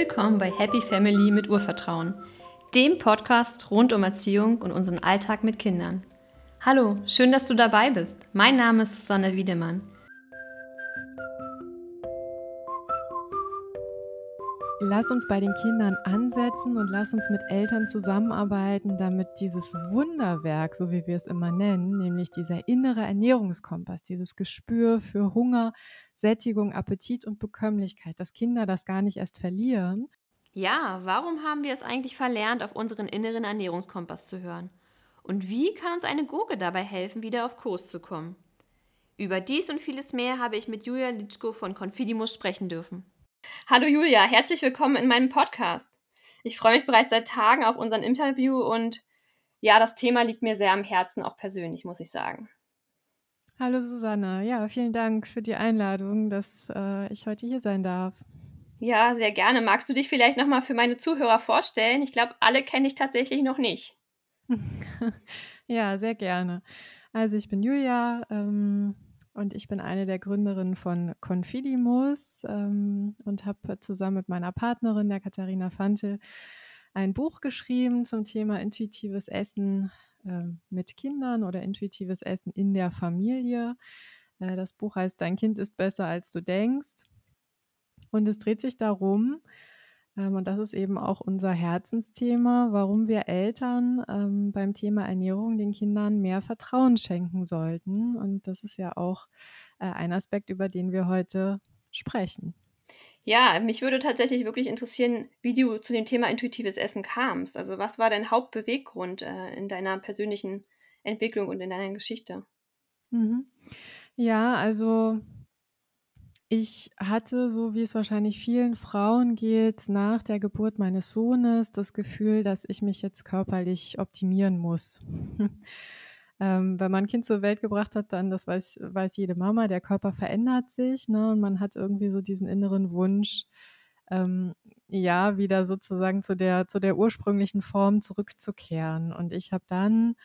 Willkommen bei Happy Family mit Urvertrauen, dem Podcast rund um Erziehung und unseren Alltag mit Kindern. Hallo, schön, dass du dabei bist. Mein Name ist Susanne Wiedemann. Lass uns bei den Kindern ansetzen und lass uns mit Eltern zusammenarbeiten, damit dieses Wunderwerk, so wie wir es immer nennen, nämlich dieser innere Ernährungskompass, dieses Gespür für Hunger, Sättigung, Appetit und Bekömmlichkeit, dass Kinder das gar nicht erst verlieren. Ja, warum haben wir es eigentlich verlernt, auf unseren inneren Ernährungskompass zu hören? Und wie kann uns eine Gurke dabei helfen, wieder auf Kurs zu kommen? Über dies und vieles mehr habe ich mit Julia Litschko von Confidimus sprechen dürfen. Hallo Julia, herzlich willkommen in meinem Podcast. Ich freue mich bereits seit Tagen auf unseren Interview und ja, das Thema liegt mir sehr am Herzen, auch persönlich, muss ich sagen. Hallo Susanne, ja, vielen Dank für die Einladung, dass äh, ich heute hier sein darf. Ja, sehr gerne. Magst du dich vielleicht nochmal für meine Zuhörer vorstellen? Ich glaube, alle kenne ich tatsächlich noch nicht. ja, sehr gerne. Also ich bin Julia, ähm, und ich bin eine der Gründerinnen von Confidimus ähm, und habe zusammen mit meiner Partnerin, der Katharina Fante, ein Buch geschrieben zum Thema intuitives Essen äh, mit Kindern oder intuitives Essen in der Familie. Äh, das Buch heißt Dein Kind ist besser als du denkst. Und es dreht sich darum, ähm, und das ist eben auch unser Herzensthema, warum wir Eltern ähm, beim Thema Ernährung den Kindern mehr Vertrauen schenken sollten. Und das ist ja auch äh, ein Aspekt, über den wir heute sprechen. Ja, mich würde tatsächlich wirklich interessieren, wie du zu dem Thema intuitives Essen kamst. Also was war dein Hauptbeweggrund äh, in deiner persönlichen Entwicklung und in deiner Geschichte? Mhm. Ja, also ich hatte, so wie es wahrscheinlich vielen Frauen geht, nach der Geburt meines Sohnes das Gefühl, dass ich mich jetzt körperlich optimieren muss. ähm, wenn man ein Kind zur Welt gebracht hat, dann, das weiß, weiß jede Mama, der Körper verändert sich ne, und man hat irgendwie so diesen inneren Wunsch, ähm, ja, wieder sozusagen zu der, zu der ursprünglichen Form zurückzukehren. Und ich habe dann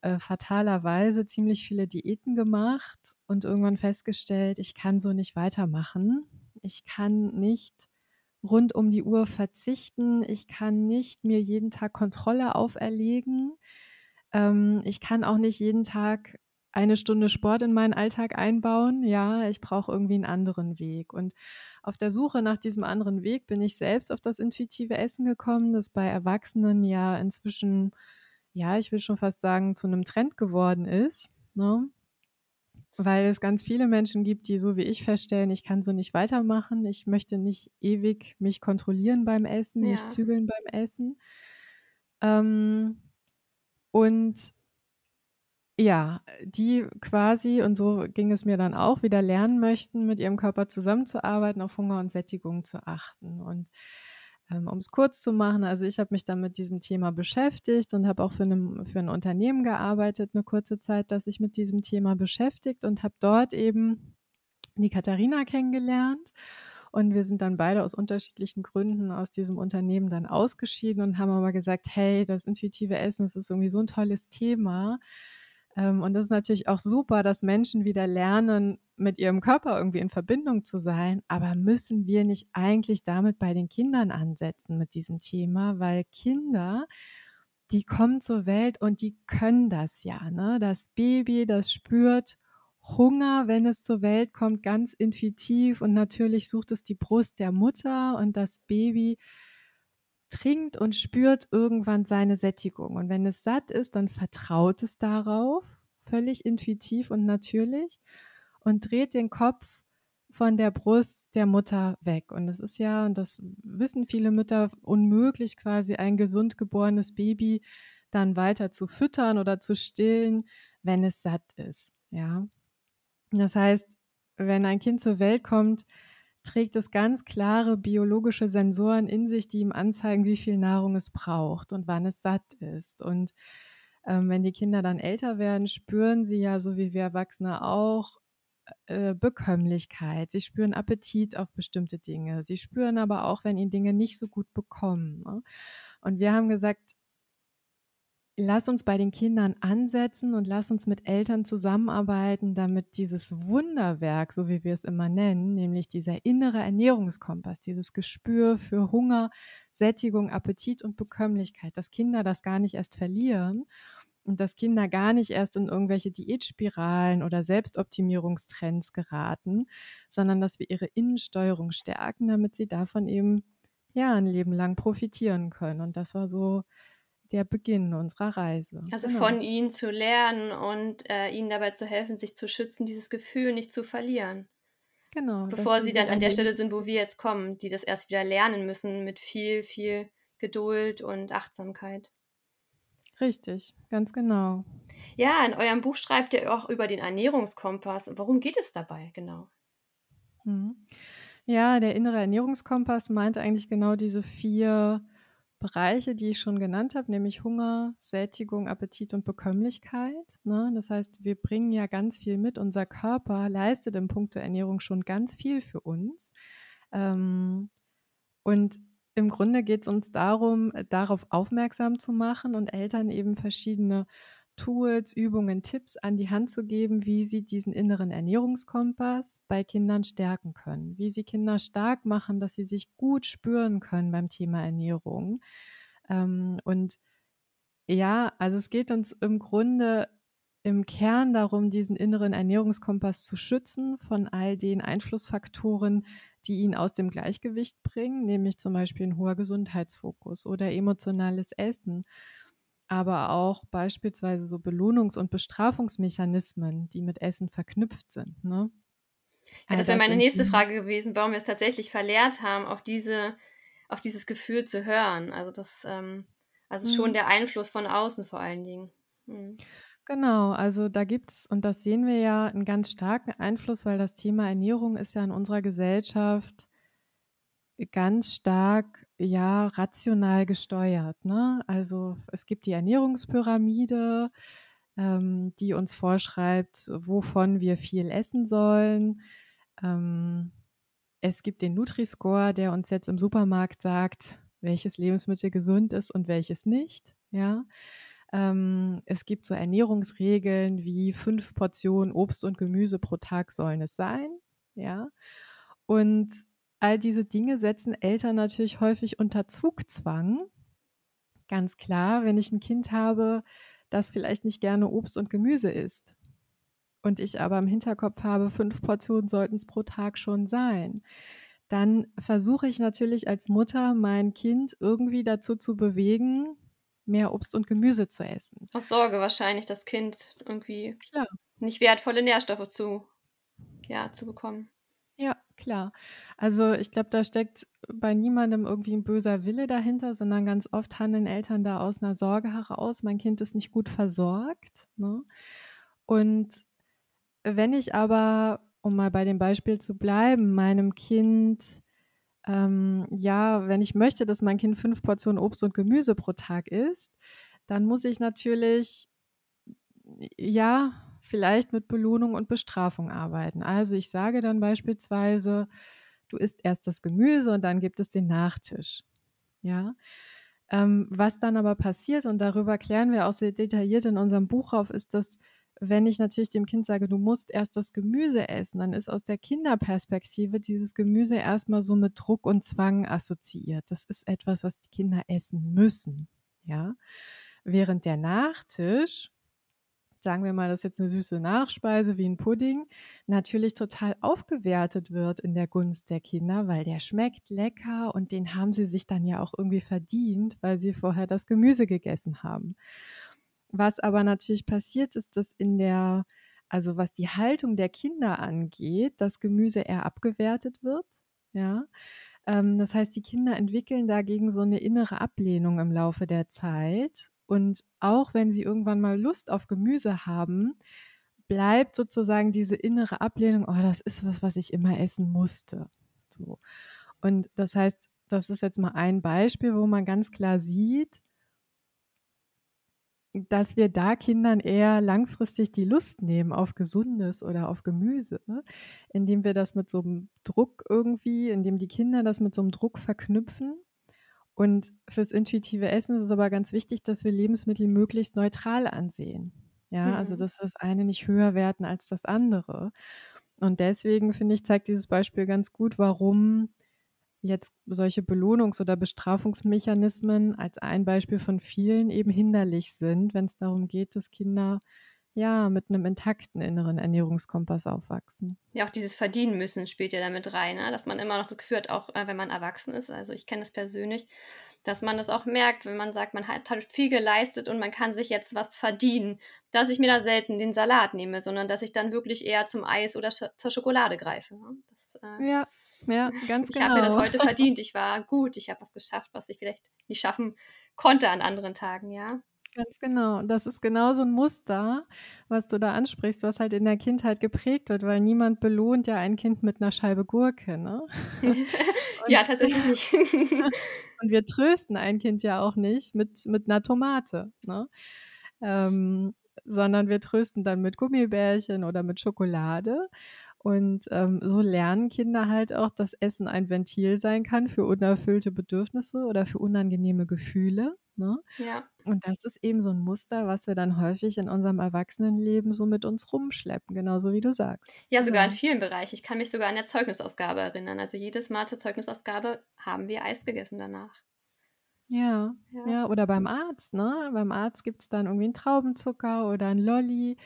äh, fatalerweise ziemlich viele Diäten gemacht und irgendwann festgestellt, ich kann so nicht weitermachen. Ich kann nicht rund um die Uhr verzichten. Ich kann nicht mir jeden Tag Kontrolle auferlegen. Ähm, ich kann auch nicht jeden Tag eine Stunde Sport in meinen Alltag einbauen. Ja, ich brauche irgendwie einen anderen Weg. Und auf der Suche nach diesem anderen Weg bin ich selbst auf das intuitive Essen gekommen, das bei Erwachsenen ja inzwischen ja, ich will schon fast sagen, zu einem Trend geworden ist, ne? Weil es ganz viele Menschen gibt, die so wie ich feststellen, ich kann so nicht weitermachen, ich möchte nicht ewig mich kontrollieren beim Essen, ja. mich zügeln beim Essen. Ähm, und ja, die quasi, und so ging es mir dann auch, wieder lernen möchten, mit ihrem Körper zusammenzuarbeiten, auf Hunger und Sättigung zu achten. Und ähm, um es kurz zu machen, also ich habe mich dann mit diesem Thema beschäftigt und habe auch für, eine, für ein Unternehmen gearbeitet, eine kurze Zeit, das sich mit diesem Thema beschäftigt und habe dort eben die Katharina kennengelernt. Und wir sind dann beide aus unterschiedlichen Gründen aus diesem Unternehmen dann ausgeschieden und haben aber gesagt, hey, das intuitive Essen, das ist irgendwie so ein tolles Thema. Ähm, und das ist natürlich auch super, dass Menschen wieder lernen, mit ihrem Körper irgendwie in Verbindung zu sein. Aber müssen wir nicht eigentlich damit bei den Kindern ansetzen mit diesem Thema? Weil Kinder, die kommen zur Welt und die können das ja. Ne? Das Baby, das spürt Hunger, wenn es zur Welt kommt, ganz intuitiv. Und natürlich sucht es die Brust der Mutter und das Baby trinkt und spürt irgendwann seine Sättigung. Und wenn es satt ist, dann vertraut es darauf, völlig intuitiv und natürlich, und dreht den Kopf von der Brust der Mutter weg. Und es ist ja, und das wissen viele Mütter, unmöglich quasi ein gesund geborenes Baby dann weiter zu füttern oder zu stillen, wenn es satt ist. Ja. Das heißt, wenn ein Kind zur Welt kommt, trägt es ganz klare biologische Sensoren in sich, die ihm anzeigen, wie viel Nahrung es braucht und wann es satt ist. Und ähm, wenn die Kinder dann älter werden, spüren sie ja, so wie wir Erwachsene auch, äh, Bekömmlichkeit. Sie spüren Appetit auf bestimmte Dinge. Sie spüren aber auch, wenn ihnen Dinge nicht so gut bekommen. Ne? Und wir haben gesagt, lass uns bei den Kindern ansetzen und lass uns mit Eltern zusammenarbeiten, damit dieses Wunderwerk, so wie wir es immer nennen, nämlich dieser innere Ernährungskompass, dieses Gespür für Hunger, Sättigung, Appetit und Bekömmlichkeit, dass Kinder das gar nicht erst verlieren und dass Kinder gar nicht erst in irgendwelche Diätspiralen oder Selbstoptimierungstrends geraten, sondern dass wir ihre Innensteuerung stärken, damit sie davon eben ja ein Leben lang profitieren können. Und das war so der Beginn unserer Reise. Also genau. von ihnen zu lernen und äh, ihnen dabei zu helfen, sich zu schützen, dieses Gefühl nicht zu verlieren. Genau. Bevor sie dann an der Stelle sind, wo wir jetzt kommen, die das erst wieder lernen müssen mit viel, viel Geduld und Achtsamkeit. Richtig, ganz genau. Ja, in eurem Buch schreibt ihr auch über den Ernährungskompass. Worum geht es dabei genau? Mhm. Ja, der innere Ernährungskompass meint eigentlich genau diese vier Bereiche, die ich schon genannt habe, nämlich Hunger, Sättigung, Appetit und Bekömmlichkeit. Ne? Das heißt, wir bringen ja ganz viel mit. Unser Körper leistet im Punkt der Ernährung schon ganz viel für uns. Ähm, und im Grunde geht es uns darum, darauf aufmerksam zu machen und Eltern eben verschiedene Tools, Übungen, Tipps an die Hand zu geben, wie sie diesen inneren Ernährungskompass bei Kindern stärken können, wie sie Kinder stark machen, dass sie sich gut spüren können beim Thema Ernährung. Ähm, und ja, also es geht uns im Grunde im Kern darum, diesen inneren Ernährungskompass zu schützen von all den Einflussfaktoren, die ihn aus dem Gleichgewicht bringen, nämlich zum Beispiel ein hoher Gesundheitsfokus oder emotionales Essen aber auch beispielsweise so Belohnungs- und Bestrafungsmechanismen, die mit Essen verknüpft sind. Ne? Ja, das wäre meine nächste Frage gewesen, warum wir es tatsächlich verlehrt haben, auf diese, auf dieses Gefühl zu hören. Also das, ähm, also schon mhm. der Einfluss von außen vor allen Dingen. Mhm. Genau, also da gibt es, und das sehen wir ja, einen ganz starken Einfluss, weil das Thema Ernährung ist ja in unserer Gesellschaft ganz stark ja rational gesteuert. Ne? Also es gibt die Ernährungspyramide, ähm, die uns vorschreibt, wovon wir viel essen sollen. Ähm, es gibt den Nutri-Score, der uns jetzt im Supermarkt sagt, welches Lebensmittel gesund ist und welches nicht. Ja. Ähm, es gibt so Ernährungsregeln wie fünf Portionen Obst und Gemüse pro Tag sollen es sein. Ja. Und all diese Dinge setzen Eltern natürlich häufig unter Zugzwang. Ganz klar, wenn ich ein Kind habe, das vielleicht nicht gerne Obst und Gemüse isst und ich aber im Hinterkopf habe, fünf Portionen sollten es pro Tag schon sein, dann versuche ich natürlich als Mutter mein Kind irgendwie dazu zu bewegen, mehr Obst und Gemüse zu essen. Aus Sorge wahrscheinlich, das Kind irgendwie Klar. nicht wertvolle Nährstoffe zu, ja, zu bekommen. Ja, klar. Also ich glaube, da steckt bei niemandem irgendwie ein böser Wille dahinter, sondern ganz oft handeln Eltern da aus einer Sorge heraus, mein Kind ist nicht gut versorgt. Ne? Und wenn ich aber, um mal bei dem Beispiel zu bleiben, meinem Kind, ähm, ja, wenn ich möchte, dass mein Kind fünf Portionen Obst und Gemüse pro Tag isst, dann muss ich natürlich, ja, vielleicht mit Belohnung und Bestrafung arbeiten. Also ich sage dann beispielsweise, du isst erst das Gemüse und dann gibt es den Nachtisch. Ja. Ähm, was dann aber passiert, und darüber klären wir auch sehr detailliert in unserem Buch auf, ist, dass wenn ich natürlich dem Kind sage, du musst erst das Gemüse essen, dann ist aus der Kinderperspektive dieses Gemüse erstmal so mit Druck und Zwang assoziiert. Das ist etwas, was die Kinder essen müssen. Ja. Während der Nachtisch sagen wir mal, das ist jetzt eine süße Nachspeise wie ein Pudding, natürlich total aufgewertet wird in der Gunst der Kinder, weil der schmeckt lecker und den haben sie sich dann ja auch irgendwie verdient, weil sie vorher das Gemüse gegessen haben. Was aber natürlich passiert ist, dass in der, also was die Haltung der Kinder angeht, das Gemüse eher abgewertet wird, ja. Ähm, das heißt, die Kinder entwickeln dagegen so eine innere Ablehnung im Laufe der Zeit und auch wenn sie irgendwann mal Lust auf Gemüse haben, bleibt sozusagen diese innere Ablehnung, oh, das ist was, was ich immer essen musste. So. Und das heißt, das ist jetzt mal ein Beispiel, wo man ganz klar sieht, dass wir da Kindern eher langfristig die Lust nehmen auf Gesundes oder auf Gemüse, ne? indem wir das mit so einem Druck irgendwie, indem die Kinder das mit so einem Druck verknüpfen Und fürs intuitive Essen ist es aber ganz wichtig, dass wir Lebensmittel möglichst neutral ansehen. Ja, also Mhm. dass wir das eine nicht höher werten als das andere. Und deswegen finde ich, zeigt dieses Beispiel ganz gut, warum jetzt solche Belohnungs- oder Bestrafungsmechanismen als ein Beispiel von vielen eben hinderlich sind, wenn es darum geht, dass Kinder ja mit einem intakten inneren Ernährungskompass aufwachsen. Ja, auch dieses Verdienen müssen spielt ja damit rein, ne? dass man immer noch das Gefühl hat, auch äh, wenn man erwachsen ist, also ich kenne das persönlich, dass man das auch merkt, wenn man sagt, man hat, hat viel geleistet und man kann sich jetzt was verdienen, dass ich mir da selten den Salat nehme, sondern dass ich dann wirklich eher zum Eis oder sch zur Schokolade greife. Ne? Das, äh, Ja, ja, ganz ich habe mir das genau. heute verdient, ich war gut, ich habe was geschafft, was ich vielleicht nicht schaffen konnte an anderen Tagen, ja. Ganz genau. Das ist genau so 'n Muster, was du da ansprichst, was halt in der Kindheit geprägt wird, weil niemand belohnt ja ein Kind mit 'ner Scheibe Gurke, ne? Ja, tatsächlich nicht. und wir trösten ein Kind ja auch nicht mit mit 'ner Tomate, ne? Ähm, sondern wir trösten dann mit Gummibärchen oder mit Schokolade. Und, ähm, so lernen Kinder halt auch, dass Essen ein Ventil sein kann für unerfüllte Bedürfnisse oder für unangenehme Gefühle, ne? Ja. Und das ist eben so 'n Muster, was wir dann häufig in unserem Erwachsenenleben so mit uns rumschleppen, genauso wie du sagst. Ja, sogar in Genau. vielen Bereichen. Ich kann mich sogar an der Zeugnisausgabe erinnern. Also jedes Mal zur Zeugnisausgabe haben wir Eis gegessen danach. Ja, Ja. ja, oder beim Arzt, ne? Beim Arzt gibt's dann irgendwie 'n Traubenzucker oder 'n Lolli.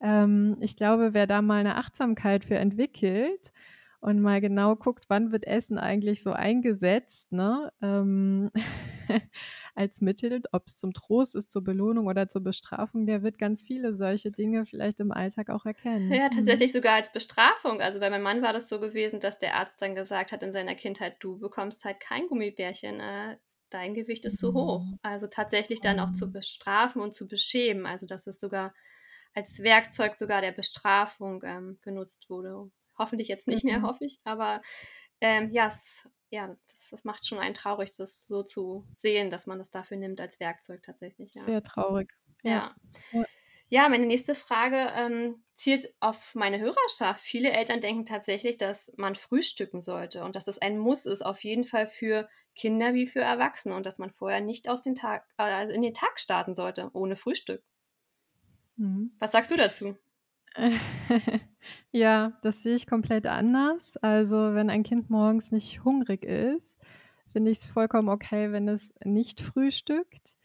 Ähm, ich glaube, wer da mal 'ne Achtsamkeit für entwickelt und mal genau guckt, wann wird Essen eigentlich so eingesetzt, ne, ähm, als Mittel, ob's zum Trost ist, zur Belohnung oder zur Bestrafung, der wird ganz viele solche Dinge vielleicht im Alltag auch erkennen. Ja, Mhm. tatsächlich sogar als Bestrafung. Also bei meinem Mann war das so gewesen, dass der Arzt dann gesagt hat in seiner Kindheit: „Du bekommst halt kein Gummibärchen, äh, dein Gewicht ist zu hoch.“ Mhm. Also tatsächlich dann auch zu Mhm. bestrafen und zu beschämen. Also, dass es sogar als Werkzeug sogar der Bestrafung, ähm, genutzt wurde. Hoffentlich jetzt nicht mehr, Mhm. hoffe ich, aber, ähm, ja, es ja, das das macht schon einen traurig, das so zu sehen, dass man das dafür nimmt als Werkzeug tatsächlich, ja. Sehr traurig. Ja. Ja. Ja. Meine nächste Frage, ähm, zielt auf meine Hörerschaft. Viele Eltern denken tatsächlich, dass man frühstücken sollte und dass es ein Muss ist, auf jeden Fall für Kinder wie für Erwachsene und dass man vorher nicht aus den Tag also in den Tag starten sollte ohne Frühstück. Mhm. Was sagst du dazu? Ja, das sehe ich komplett anders. Also, wenn ein Kind morgens nicht hungrig ist, finde ich's vollkommen okay, wenn es nicht frühstückt.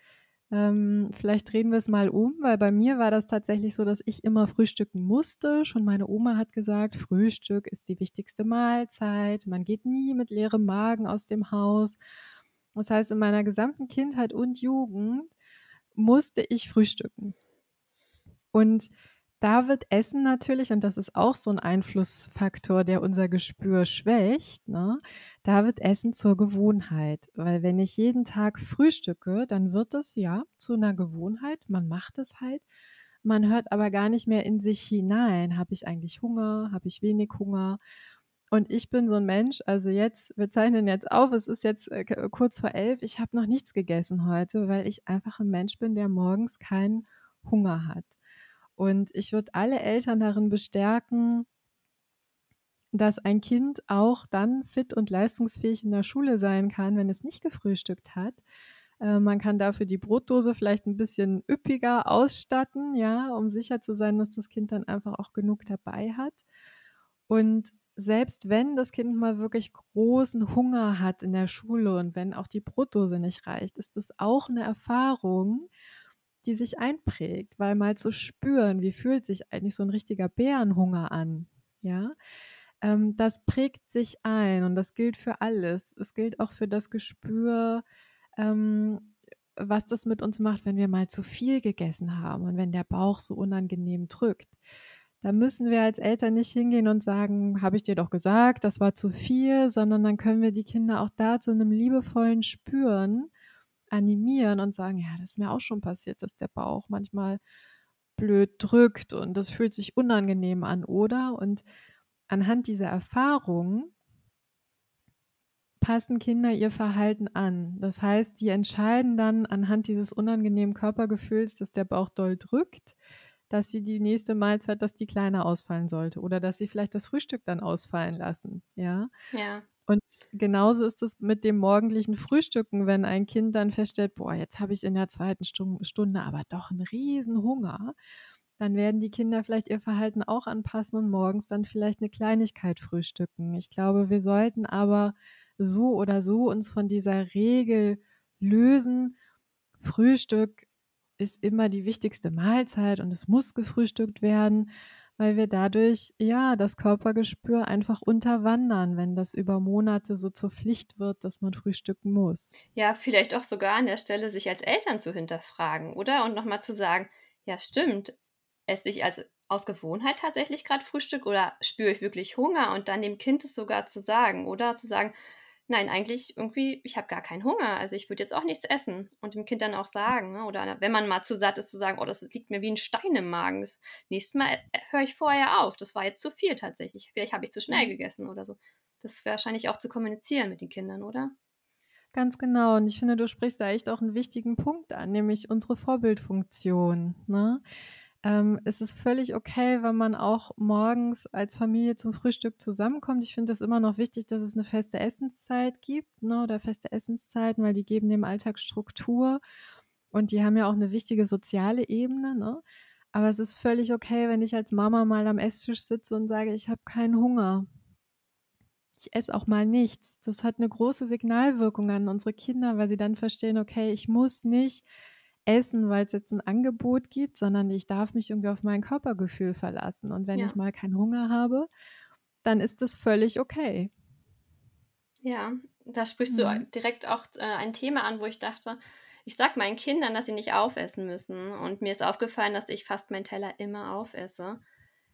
Ähm, vielleicht drehen wir's mal um, weil bei mir war das tatsächlich so, dass ich immer frühstücken musste. Schon meine Oma hat gesagt: „Frühstück ist die wichtigste Mahlzeit. Man geht nie mit leerem Magen aus dem Haus.“ Das heißt, in meiner gesamten Kindheit und Jugend musste ich frühstücken. Und da wird Essen natürlich und das ist auch so 'n Einflussfaktor, der unser Gespür schwächt, ne? Da wird Essen zur Gewohnheit, weil wenn ich jeden Tag frühstücke, dann wird es, ja, zu 'ner Gewohnheit. Man macht es halt. Man hört aber gar nicht mehr in sich hinein. Habe ich eigentlich Hunger? Habe ich wenig Hunger? Und ich bin so 'n Mensch also jetzt wir zeichnen jetzt auf, es ist jetzt, äh, kurz vor 11. Ich habe noch nichts gegessen heute, weil ich einfach 'n Mensch bin, der morgens keinen Hunger hat. Und ich würde alle Eltern darin bestärken dass ein Kind auch dann fit und leistungsfähig in der Schule sein kann, wenn es nicht gefrühstückt hat. Äh, man kann dafür die Brotdose vielleicht 'n bisschen üppiger ausstatten, ja, um sicher zu sein, dass das Kind dann einfach auch genug dabei hat. Und selbst wenn das Kind mal wirklich großen Hunger hat in der Schule und wenn auch die Brotdose nicht reicht, ist das auch 'ne Erfahrung, die sich einprägt, weil mal zu spüren, wie fühlt sich eigentlich so 'n richtiger Bärenhunger an, ja? Ähm, das prägt sich ein und das gilt für alles. Es gilt auch für das Gespür, ähm, was das mit uns macht, wenn wir mal zu viel gegessen haben und wenn der Bauch so unangenehm drückt. Da müssen wir als Eltern nicht hingehen und sagen: „Habe ich dir doch gesagt, das war zu viel“, sondern dann können wir die Kinder auch da zu 'nem liebevollen Spüren animieren und sagen: „Ja, das ist mir auch schon passiert, dass der Bauch manchmal blöd drückt und das fühlt sich unangenehm an, oder?“ Und anhand dieser Erfahrung passen Kinder ihr Verhalten an. Das heißt, die entscheiden dann anhand dieses unangenehmen Körpergefühls, dass der Bauch doll drückt, dass sie die nächste Mahlzeit dass die kleiner ausfallen sollte oder dass sie vielleicht das Frühstück dann ausfallen lassen, ja? Ja. Und genauso ist es mit dem morgendlichen Frühstücken, wenn ein Kind dann feststellt, boah, jetzt habe ich in der zweiten Stunde aber doch einen riesen Hunger, dann werden die Kinder vielleicht ihr Verhalten auch anpassen und morgens dann vielleicht eine Kleinigkeit frühstücken. Ich glaube, wir sollten aber so oder so uns von dieser Regel lösen. Frühstück ist immer die wichtigste Mahlzeit und es muss gefrühstückt werden weil wir dadurch ja das Körpergespür einfach unterwandern, wenn das über Monate so zur Pflicht wird, dass man frühstücken muss. Ja, vielleicht auch sogar an der Stelle sich als Eltern zu hinterfragen, oder? Und nochmal zu sagen, ja, stimmt, esse ich also aus Gewohnheit tatsächlich gerade Frühstück oder spüre ich wirklich Hunger und dann dem Kind es sogar zu sagen oder zu sagen, nein, eigentlich irgendwie, ich habe gar keinen Hunger, also ich würde jetzt auch nichts essen und dem Kind dann auch sagen, ne? oder wenn man mal zu satt ist, zu sagen, oh, das liegt mir wie ein Stein im Magen. Das nächste Mal äh, höre ich vorher auf, das war jetzt zu viel tatsächlich, vielleicht habe ich zu schnell mhm. gegessen oder so. Das wäre wahrscheinlich auch zu kommunizieren mit den Kindern, oder? Ganz genau. Und ich finde, du sprichst da echt auch einen wichtigen Punkt an, nämlich unsere Vorbildfunktion. Ne? Ähm, es ist völlig okay, wenn man auch morgens als Familie zum Frühstück zusammenkommt. Ich finde das immer noch wichtig, dass es eine feste Essenszeit gibt ne, oder feste Essenszeiten, weil die geben dem Alltag Struktur und die haben ja auch eine wichtige soziale Ebene. Ne? Aber es ist völlig okay, wenn ich als Mama mal am Esstisch sitze und sage, ich habe keinen Hunger. Ich esse auch mal nichts. Das hat eine große Signalwirkung an unsere Kinder, weil sie dann verstehen, okay, ich muss nicht essen, weil es jetzt ein Angebot gibt, sondern ich darf mich irgendwie auf mein Körpergefühl verlassen. Und wenn ja. ich mal keinen Hunger habe, dann ist das völlig okay. Ja, da sprichst mhm. du direkt auch äh, ein Thema an, wo ich dachte, ich sage meinen Kindern, dass sie nicht aufessen müssen. Und mir ist aufgefallen, dass ich fast meinen Teller immer aufesse.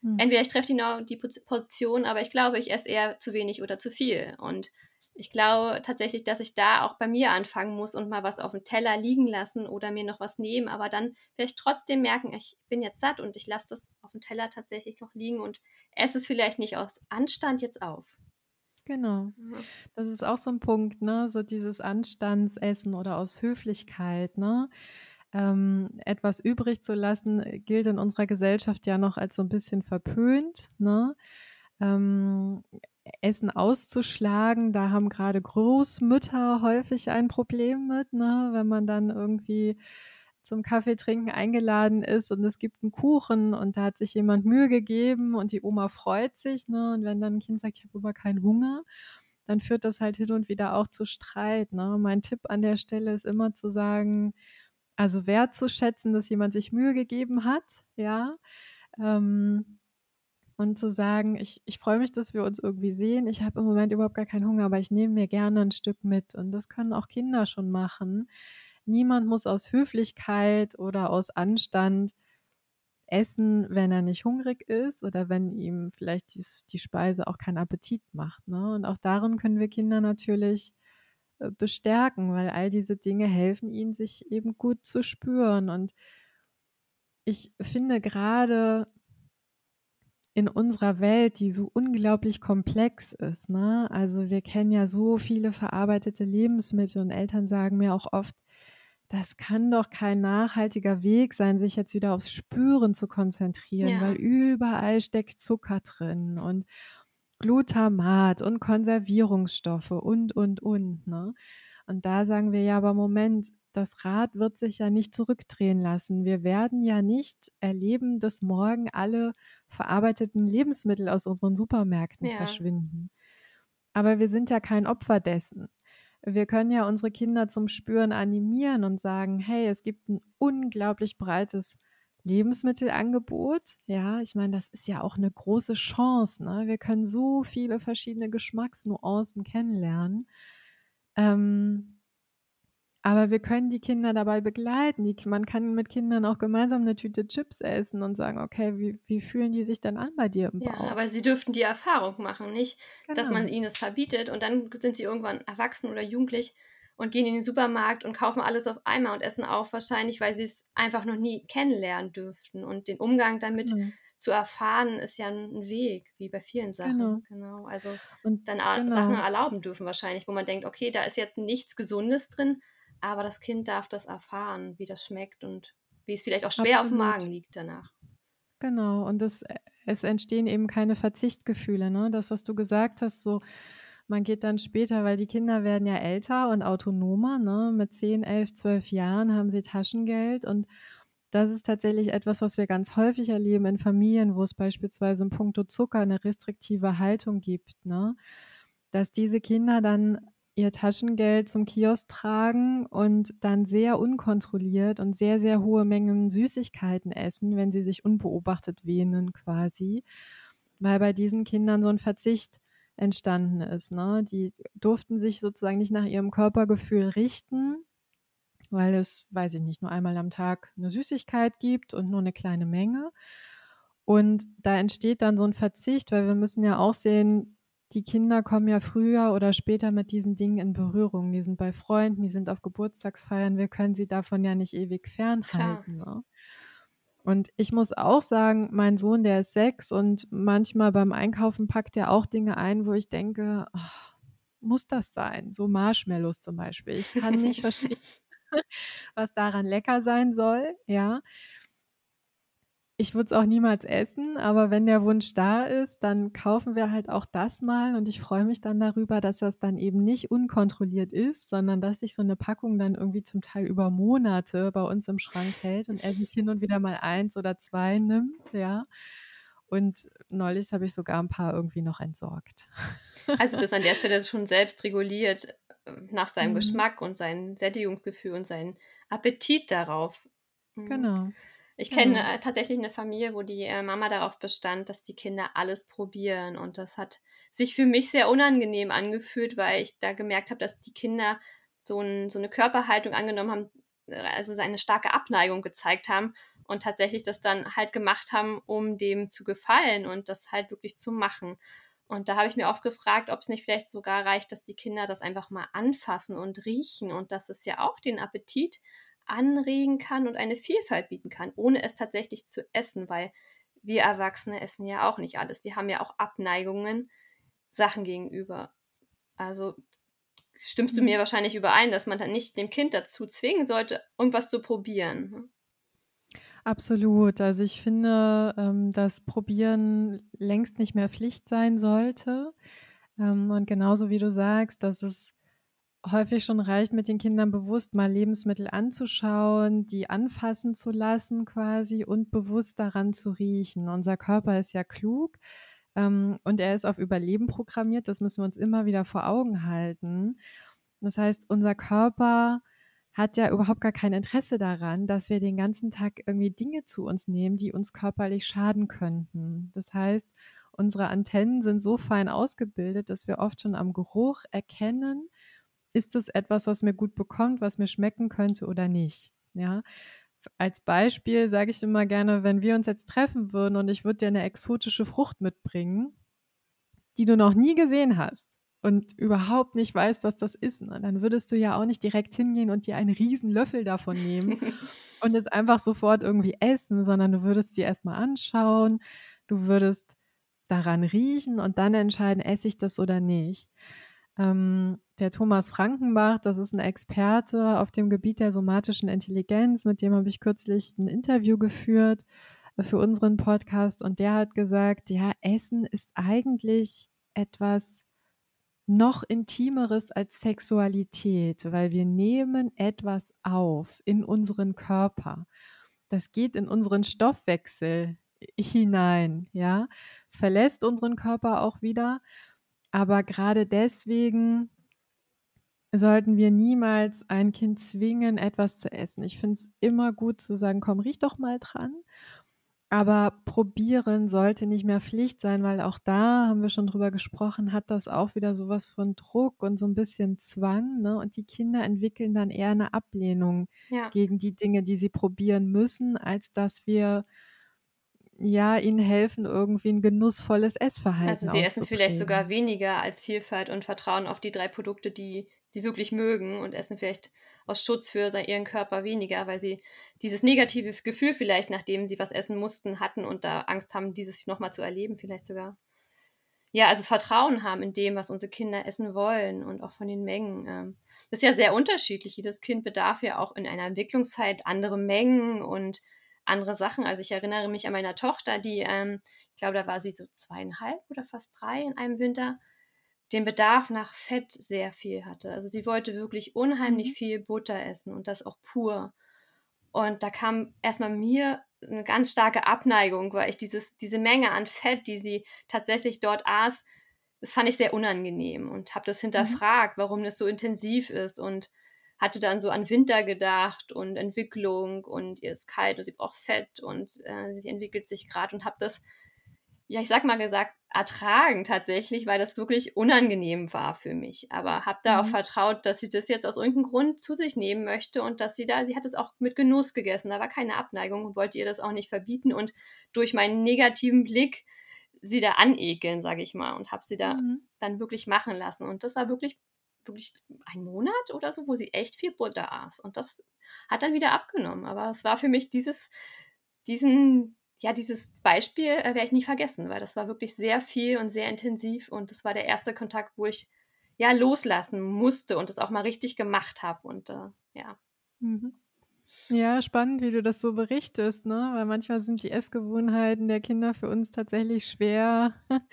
Mhm. Entweder ich treffe die, die Position, aber ich glaube, ich esse eher zu wenig oder zu viel. Und ich glaube tatsächlich, dass ich da auch bei mir anfangen muss und mal was auf dem Teller liegen lassen oder mir noch was nehmen, aber dann vielleicht trotzdem merken, ich bin jetzt satt und ich lasse das auf dem Teller tatsächlich noch liegen und esse es vielleicht nicht aus Anstand jetzt auf. Genau. Das ist auch so ein Punkt, ne? So dieses Anstandsessen oder aus Höflichkeit, ne? Ähm, etwas übrig zu lassen, gilt in unserer Gesellschaft ja noch als so ein bisschen verpönt, ne? Ähm, Essen auszuschlagen. Da haben gerade Großmütter häufig ein Problem mit, ne? wenn man dann irgendwie zum Kaffeetrinken eingeladen ist und es gibt einen Kuchen und da hat sich jemand Mühe gegeben und die Oma freut sich. Ne? Und wenn dann ein Kind sagt, ich habe aber keinen Hunger, dann führt das halt hin und wieder auch zu Streit. Ne? Mein Tipp an der Stelle ist immer zu sagen, also wertzuschätzen, dass jemand sich Mühe gegeben hat, ja. Ähm, und zu sagen, ich, ich freue mich, dass wir uns irgendwie sehen. Ich habe im Moment überhaupt gar keinen Hunger, aber ich nehme mir gerne ein Stück mit. Und das können auch Kinder schon machen. Niemand muss aus Höflichkeit oder aus Anstand essen, wenn er nicht hungrig ist oder wenn ihm vielleicht die, die Speise auch keinen Appetit macht. Ne? Und auch darin können wir Kinder natürlich bestärken, weil all diese Dinge helfen ihnen, sich eben gut zu spüren. Und ich finde gerade in unserer Welt, die so unglaublich komplex ist. Ne? Also wir kennen ja so viele verarbeitete Lebensmittel und Eltern sagen mir auch oft, das kann doch kein nachhaltiger Weg sein, sich jetzt wieder aufs Spüren zu konzentrieren, ja. weil überall steckt Zucker drin und Glutamat und Konservierungsstoffe und, und, und. Ne? Und da sagen wir ja, aber Moment, das Rad wird sich ja nicht zurückdrehen lassen. Wir werden ja nicht erleben, dass morgen alle verarbeiteten Lebensmittel aus unseren Supermärkten ja. verschwinden. Aber wir sind ja kein Opfer dessen. Wir können ja unsere Kinder zum Spüren animieren und sagen, hey, es gibt ein unglaublich breites Lebensmittelangebot. Ja, ich meine, das ist ja auch eine große Chance. Ne? Wir können so viele verschiedene Geschmacksnuancen kennenlernen. Ähm, aber wir können die Kinder dabei begleiten. Die, man kann mit Kindern auch gemeinsam eine Tüte Chips essen und sagen, okay, wie, wie fühlen die sich dann an bei dir im Bauch? Ja, aber sie dürften die Erfahrung machen, nicht, genau. dass man ihnen es verbietet und dann sind sie irgendwann erwachsen oder jugendlich und gehen in den Supermarkt und kaufen alles auf einmal und essen auch wahrscheinlich, weil sie es einfach noch nie kennenlernen dürften. Und den Umgang damit mhm. zu erfahren, ist ja ein Weg, wie bei vielen Sachen. Genau. genau. Also und dann genau. Sachen erlauben dürfen wahrscheinlich, wo man denkt, okay, da ist jetzt nichts Gesundes drin, aber das Kind darf das erfahren, wie das schmeckt und wie es vielleicht auch schwer Absolut. auf dem Magen liegt danach. Genau, und das, äh, es entstehen eben keine Verzichtgefühle. Ne? Das, was du gesagt hast, so man geht dann später, weil die Kinder werden ja älter und autonomer, ne? Mit 10, 11, 12 Jahren haben sie Taschengeld und das ist tatsächlich etwas, was wir ganz häufig erleben in Familien, wo es beispielsweise in puncto Zucker eine restriktive Haltung gibt, ne? Dass diese Kinder dann ihr Taschengeld zum Kiosk tragen und dann sehr unkontrolliert und sehr, sehr hohe Mengen Süßigkeiten essen, wenn sie sich unbeobachtet wähnen quasi, weil bei diesen Kindern so ein Verzicht entstanden ist. Ne? Die durften sich sozusagen nicht nach ihrem Körpergefühl richten, weil es, weiß ich nicht, nur einmal am Tag eine Süßigkeit gibt und nur eine kleine Menge. Und da entsteht dann so ein Verzicht, weil wir müssen ja auch sehen, die Kinder kommen ja früher oder später mit diesen Dingen in Berührung. Die sind bei Freunden, die sind auf Geburtstagsfeiern. Wir können sie davon ja nicht ewig fernhalten. Ne? Und ich muss auch sagen, mein Sohn, der ist sechs und manchmal beim Einkaufen packt er auch Dinge ein, wo ich denke, oh, muss das sein? So Marshmallows zum Beispiel. Ich kann nicht verstehen, was daran lecker sein soll, ja. Ich würde es auch niemals essen, aber wenn der Wunsch da ist, dann kaufen wir halt auch das mal und ich freue mich dann darüber, dass das dann eben nicht unkontrolliert ist, sondern dass sich so eine Packung dann irgendwie zum Teil über Monate bei uns im Schrank hält und er sich hin und wieder mal eins oder zwei nimmt, ja. Und neulich habe ich sogar ein paar irgendwie noch entsorgt. Also das an der Stelle schon selbst reguliert äh, nach seinem mhm. Geschmack und sein Sättigungsgefühl und sein Appetit darauf. Mhm. Genau. Ich kenne mhm. äh, tatsächlich eine Familie, wo die äh, Mama darauf bestand, dass die Kinder alles probieren. Und das hat sich für mich sehr unangenehm angefühlt, weil ich da gemerkt habe, dass die Kinder so, ein, so eine Körperhaltung angenommen haben, äh, also eine starke Abneigung gezeigt haben und tatsächlich das dann halt gemacht haben, um dem zu gefallen und das halt wirklich zu machen. Und da habe ich mir oft gefragt, ob es nicht vielleicht sogar reicht, dass die Kinder das einfach mal anfassen und riechen und dass es ja auch den Appetit anregen kann und eine Vielfalt bieten kann, ohne es tatsächlich zu essen, weil wir Erwachsene essen ja auch nicht alles. Wir haben ja auch Abneigungen Sachen gegenüber. Also stimmst du mir mhm. wahrscheinlich überein, dass man dann nicht dem Kind dazu zwingen sollte, irgendwas zu probieren. Ne? Absolut. Also ich finde, ähm, dass Probieren längst nicht mehr Pflicht sein sollte. Ähm, und genauso wie du sagst, dass es häufig schon reicht, mit den Kindern bewusst mal Lebensmittel anzuschauen, die anfassen zu lassen quasi und bewusst daran zu riechen. Unser Körper ist ja klug ähm, und er ist auf Überleben programmiert. Das müssen wir uns immer wieder vor Augen halten. Das heißt, unser Körper hat ja überhaupt gar kein Interesse daran, dass wir den ganzen Tag irgendwie Dinge zu uns nehmen, die uns körperlich schaden könnten. Das heißt, unsere Antennen sind so fein ausgebildet, dass wir oft schon am Geruch erkennen, ist es etwas, was mir gut bekommt, was mir schmecken könnte oder nicht. Ja, als Beispiel sage ich immer gerne, wenn wir uns jetzt treffen würden und ich würde dir eine exotische Frucht mitbringen, die du noch nie gesehen hast und überhaupt nicht weißt, was das ist, ne, dann würdest du ja auch nicht direkt hingehen und dir einen riesen Löffel davon nehmen und es einfach sofort irgendwie essen, sondern du würdest sie erstmal anschauen, du würdest daran riechen und dann entscheiden, esse ich das oder nicht. Ähm, der Thomas Frankenbach, das ist ein Experte auf dem Gebiet der somatischen Intelligenz, mit dem habe ich kürzlich ein Interview geführt äh, für unseren Podcast und der hat gesagt, ja, Essen ist eigentlich etwas noch intimeres als Sexualität, weil wir nehmen etwas auf in unseren Körper. Das geht in unseren Stoffwechsel hinein, ja. Es verlässt unseren Körper auch wieder aber gerade deswegen sollten wir niemals ein Kind zwingen, etwas zu essen. Ich finde es immer gut zu sagen, komm, riech doch mal dran. Aber probieren sollte nicht mehr Pflicht sein, weil auch da haben wir schon drüber gesprochen, hat das auch wieder sowas von Druck und so ein bisschen Zwang. Ne? Und die Kinder entwickeln dann eher eine Ablehnung ja. gegen die Dinge, die sie probieren müssen, als dass wir ja, ihnen helfen, irgendwie ein genussvolles Essverhalten Also sie essen vielleicht sogar weniger als Vielfalt und vertrauen auf die drei Produkte, die sie wirklich mögen und essen vielleicht aus Schutz für ihren Körper weniger, weil sie dieses negative Gefühl vielleicht, nachdem sie was essen mussten, hatten und da Angst haben, dieses nochmal zu erleben, vielleicht sogar. Ja, also Vertrauen haben in dem, was unsere Kinder essen wollen und auch von den Mengen. Ähm, das ist ja sehr unterschiedlich. Jedes Kind bedarf ja auch in einer Entwicklungszeit andere Mengen und andere Sachen. Also ich erinnere mich an meiner Tochter, die, ähm, ich glaube, da war sie so zweieinhalb oder fast drei in einem Winter. Den Bedarf nach Fett sehr viel hatte. Also sie wollte wirklich unheimlich mhm. viel Butter essen und das auch pur. Und da kam erstmal mir eine ganz starke Abneigung, weil ich dieses, diese Menge an Fett, die sie tatsächlich dort aß, das fand ich sehr unangenehm und habe das mhm. hinterfragt, mhm. warum das so intensiv ist und hatte dann so an Winter gedacht und Entwicklung und ihr ist kalt und sie braucht Fett und äh, sie entwickelt sich gerade und habe das, ja, ich sag mal gesagt, ertragen tatsächlich, weil das wirklich unangenehm war für mich. Aber habe da mhm. auch vertraut, dass sie das jetzt aus irgendeinem Grund zu sich nehmen möchte und dass sie da, sie hat es auch mit Genuss gegessen, da war keine Abneigung und wollte ihr das auch nicht verbieten und durch meinen negativen Blick sie da anekeln, sage ich mal, und habe sie da mhm. dann wirklich machen lassen. Und das war wirklich, wirklich ein Monat oder so, wo sie echt viel Butter aß. Und das hat dann wieder abgenommen. Aber es war für mich dieses, diesen, ja, dieses Beispiel äh, werde ich nie vergessen, weil das war wirklich sehr viel und sehr intensiv. Und das war der erste Kontakt, wo ich ja loslassen musste und das auch mal richtig gemacht habe. Und äh, ja. Mhm. Ja, spannend, wie du das so berichtest, ne? Weil manchmal sind die Essgewohnheiten der Kinder für uns tatsächlich schwer,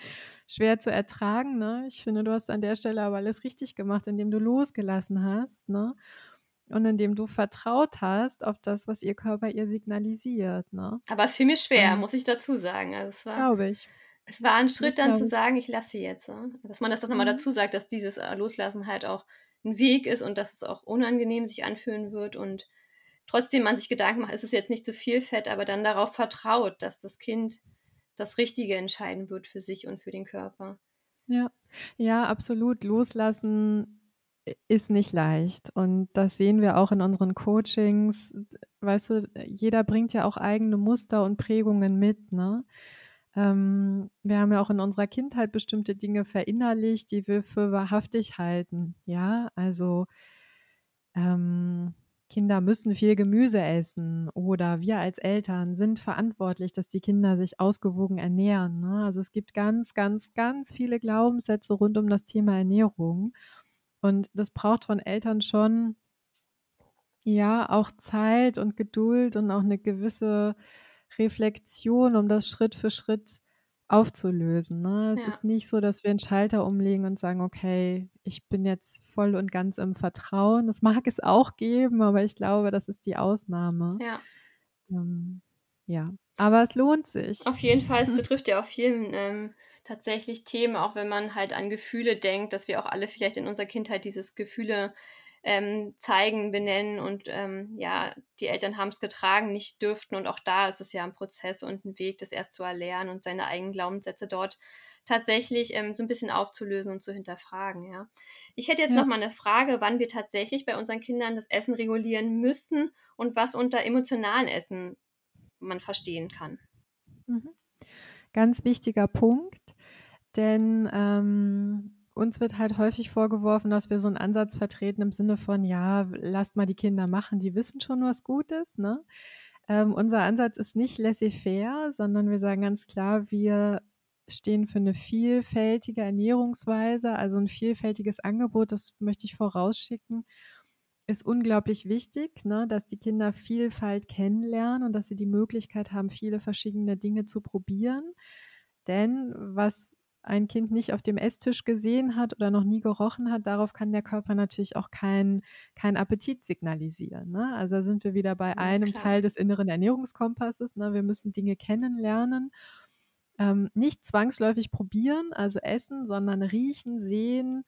schwer zu ertragen, ne? Ich finde, du hast an der Stelle aber alles richtig gemacht, indem du losgelassen hast, ne? Und indem du vertraut hast auf das, was ihr Körper ihr signalisiert, ne? Aber es fiel mir schwer, ähm, muss ich dazu sagen. Also es war, glaube ich. Es war ein Schritt dann zu sagen, ich lasse jetzt. Ne? Dass man das doch nochmal mhm. dazu sagt, dass dieses äh, Loslassen halt auch ein Weg ist und dass es auch unangenehm sich anfühlen wird und trotzdem man sich Gedanken macht, ist es jetzt nicht zu viel Fett, aber dann darauf vertraut, dass das Kind das Richtige entscheiden wird für sich und für den Körper. Ja, ja, absolut. Loslassen ist nicht leicht. Und das sehen wir auch in unseren Coachings. Weißt du, jeder bringt ja auch eigene Muster und Prägungen mit, ne? Ähm, wir haben ja auch in unserer Kindheit bestimmte Dinge verinnerlicht, die wir für wahrhaftig halten. Ja, also ähm, Kinder müssen viel Gemüse essen oder wir als Eltern sind verantwortlich, dass die Kinder sich ausgewogen ernähren. Ne? Also es gibt ganz, ganz, ganz viele Glaubenssätze rund um das Thema Ernährung. Und das braucht von Eltern schon, ja, auch Zeit und Geduld und auch eine gewisse Reflexion, um das Schritt für Schritt aufzulösen. Ne? Es ja. ist nicht so, dass wir einen Schalter umlegen und sagen, okay, ich bin jetzt voll und ganz im Vertrauen. Das mag es auch geben, aber ich glaube, das ist die Ausnahme. Ja. Ähm, ja, aber es lohnt sich. Auf jeden Fall, es betrifft ja auch vielen ähm, tatsächlich Themen, auch wenn man halt an Gefühle denkt, dass wir auch alle vielleicht in unserer Kindheit dieses Gefühle ähm, zeigen, benennen und ähm, ja, die Eltern haben es getragen, nicht dürften und auch da ist es ja ein Prozess und ein Weg, das erst zu erlernen und seine eigenen Glaubenssätze dort tatsächlich ähm, so ein bisschen aufzulösen und zu hinterfragen, ja. Ich hätte jetzt ja. noch mal eine Frage, wann wir tatsächlich bei unseren Kindern das Essen regulieren müssen und was unter emotionalen Essen man verstehen kann. Mhm. Ganz wichtiger Punkt, denn ähm, uns wird halt häufig vorgeworfen, dass wir so einen Ansatz vertreten im Sinne von, ja, lasst mal die Kinder machen, die wissen schon, was gut ist. Ne? Ähm, unser Ansatz ist nicht laissez-faire, sondern wir sagen ganz klar, wir stehen für eine vielfältige Ernährungsweise, also ein vielfältiges Angebot, das möchte ich vorausschicken, ist unglaublich wichtig, ne, dass die Kinder Vielfalt kennenlernen und dass sie die Möglichkeit haben, viele verschiedene Dinge zu probieren. Denn was ein Kind nicht auf dem Esstisch gesehen hat oder noch nie gerochen hat, darauf kann der Körper natürlich auch keinen kein Appetit signalisieren. Ne? Also sind wir wieder bei ja, einem Teil des inneren Ernährungskompasses. Ne? Wir müssen Dinge kennenlernen. Ähm, nicht zwangsläufig probieren, also essen, sondern riechen, sehen,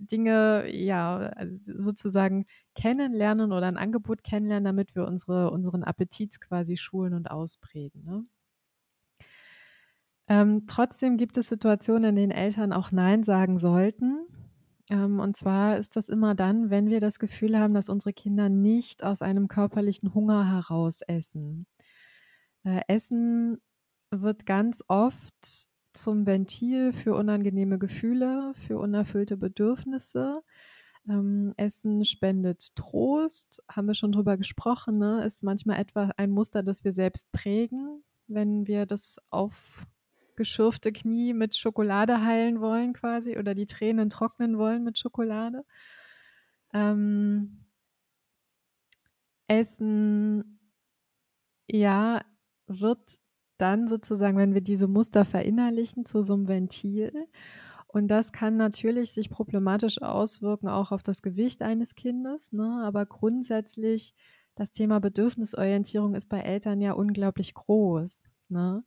Dinge ja also sozusagen kennenlernen oder ein Angebot kennenlernen, damit wir unsere, unseren Appetit quasi schulen und ausprägen. Ne? Ähm, trotzdem gibt es Situationen, in denen Eltern auch Nein sagen sollten. Ähm, und zwar ist das immer dann, wenn wir das Gefühl haben, dass unsere Kinder nicht aus einem körperlichen Hunger heraus essen. Äh, essen wird ganz oft zum Ventil für unangenehme Gefühle, für unerfüllte Bedürfnisse. Ähm, Essen spendet Trost, haben wir schon drüber gesprochen, ne? ist manchmal etwa ein Muster, das wir selbst prägen, wenn wir das auf geschürfte Knie mit Schokolade heilen wollen quasi oder die Tränen trocknen wollen mit Schokolade. Ähm, Essen, ja, wird dann sozusagen, wenn wir diese Muster verinnerlichen, zu so einem Ventil. Und das kann natürlich sich problematisch auswirken, auch auf das Gewicht eines Kindes. Ne? Aber grundsätzlich, das Thema Bedürfnisorientierung ist bei Eltern ja unglaublich groß. Ne?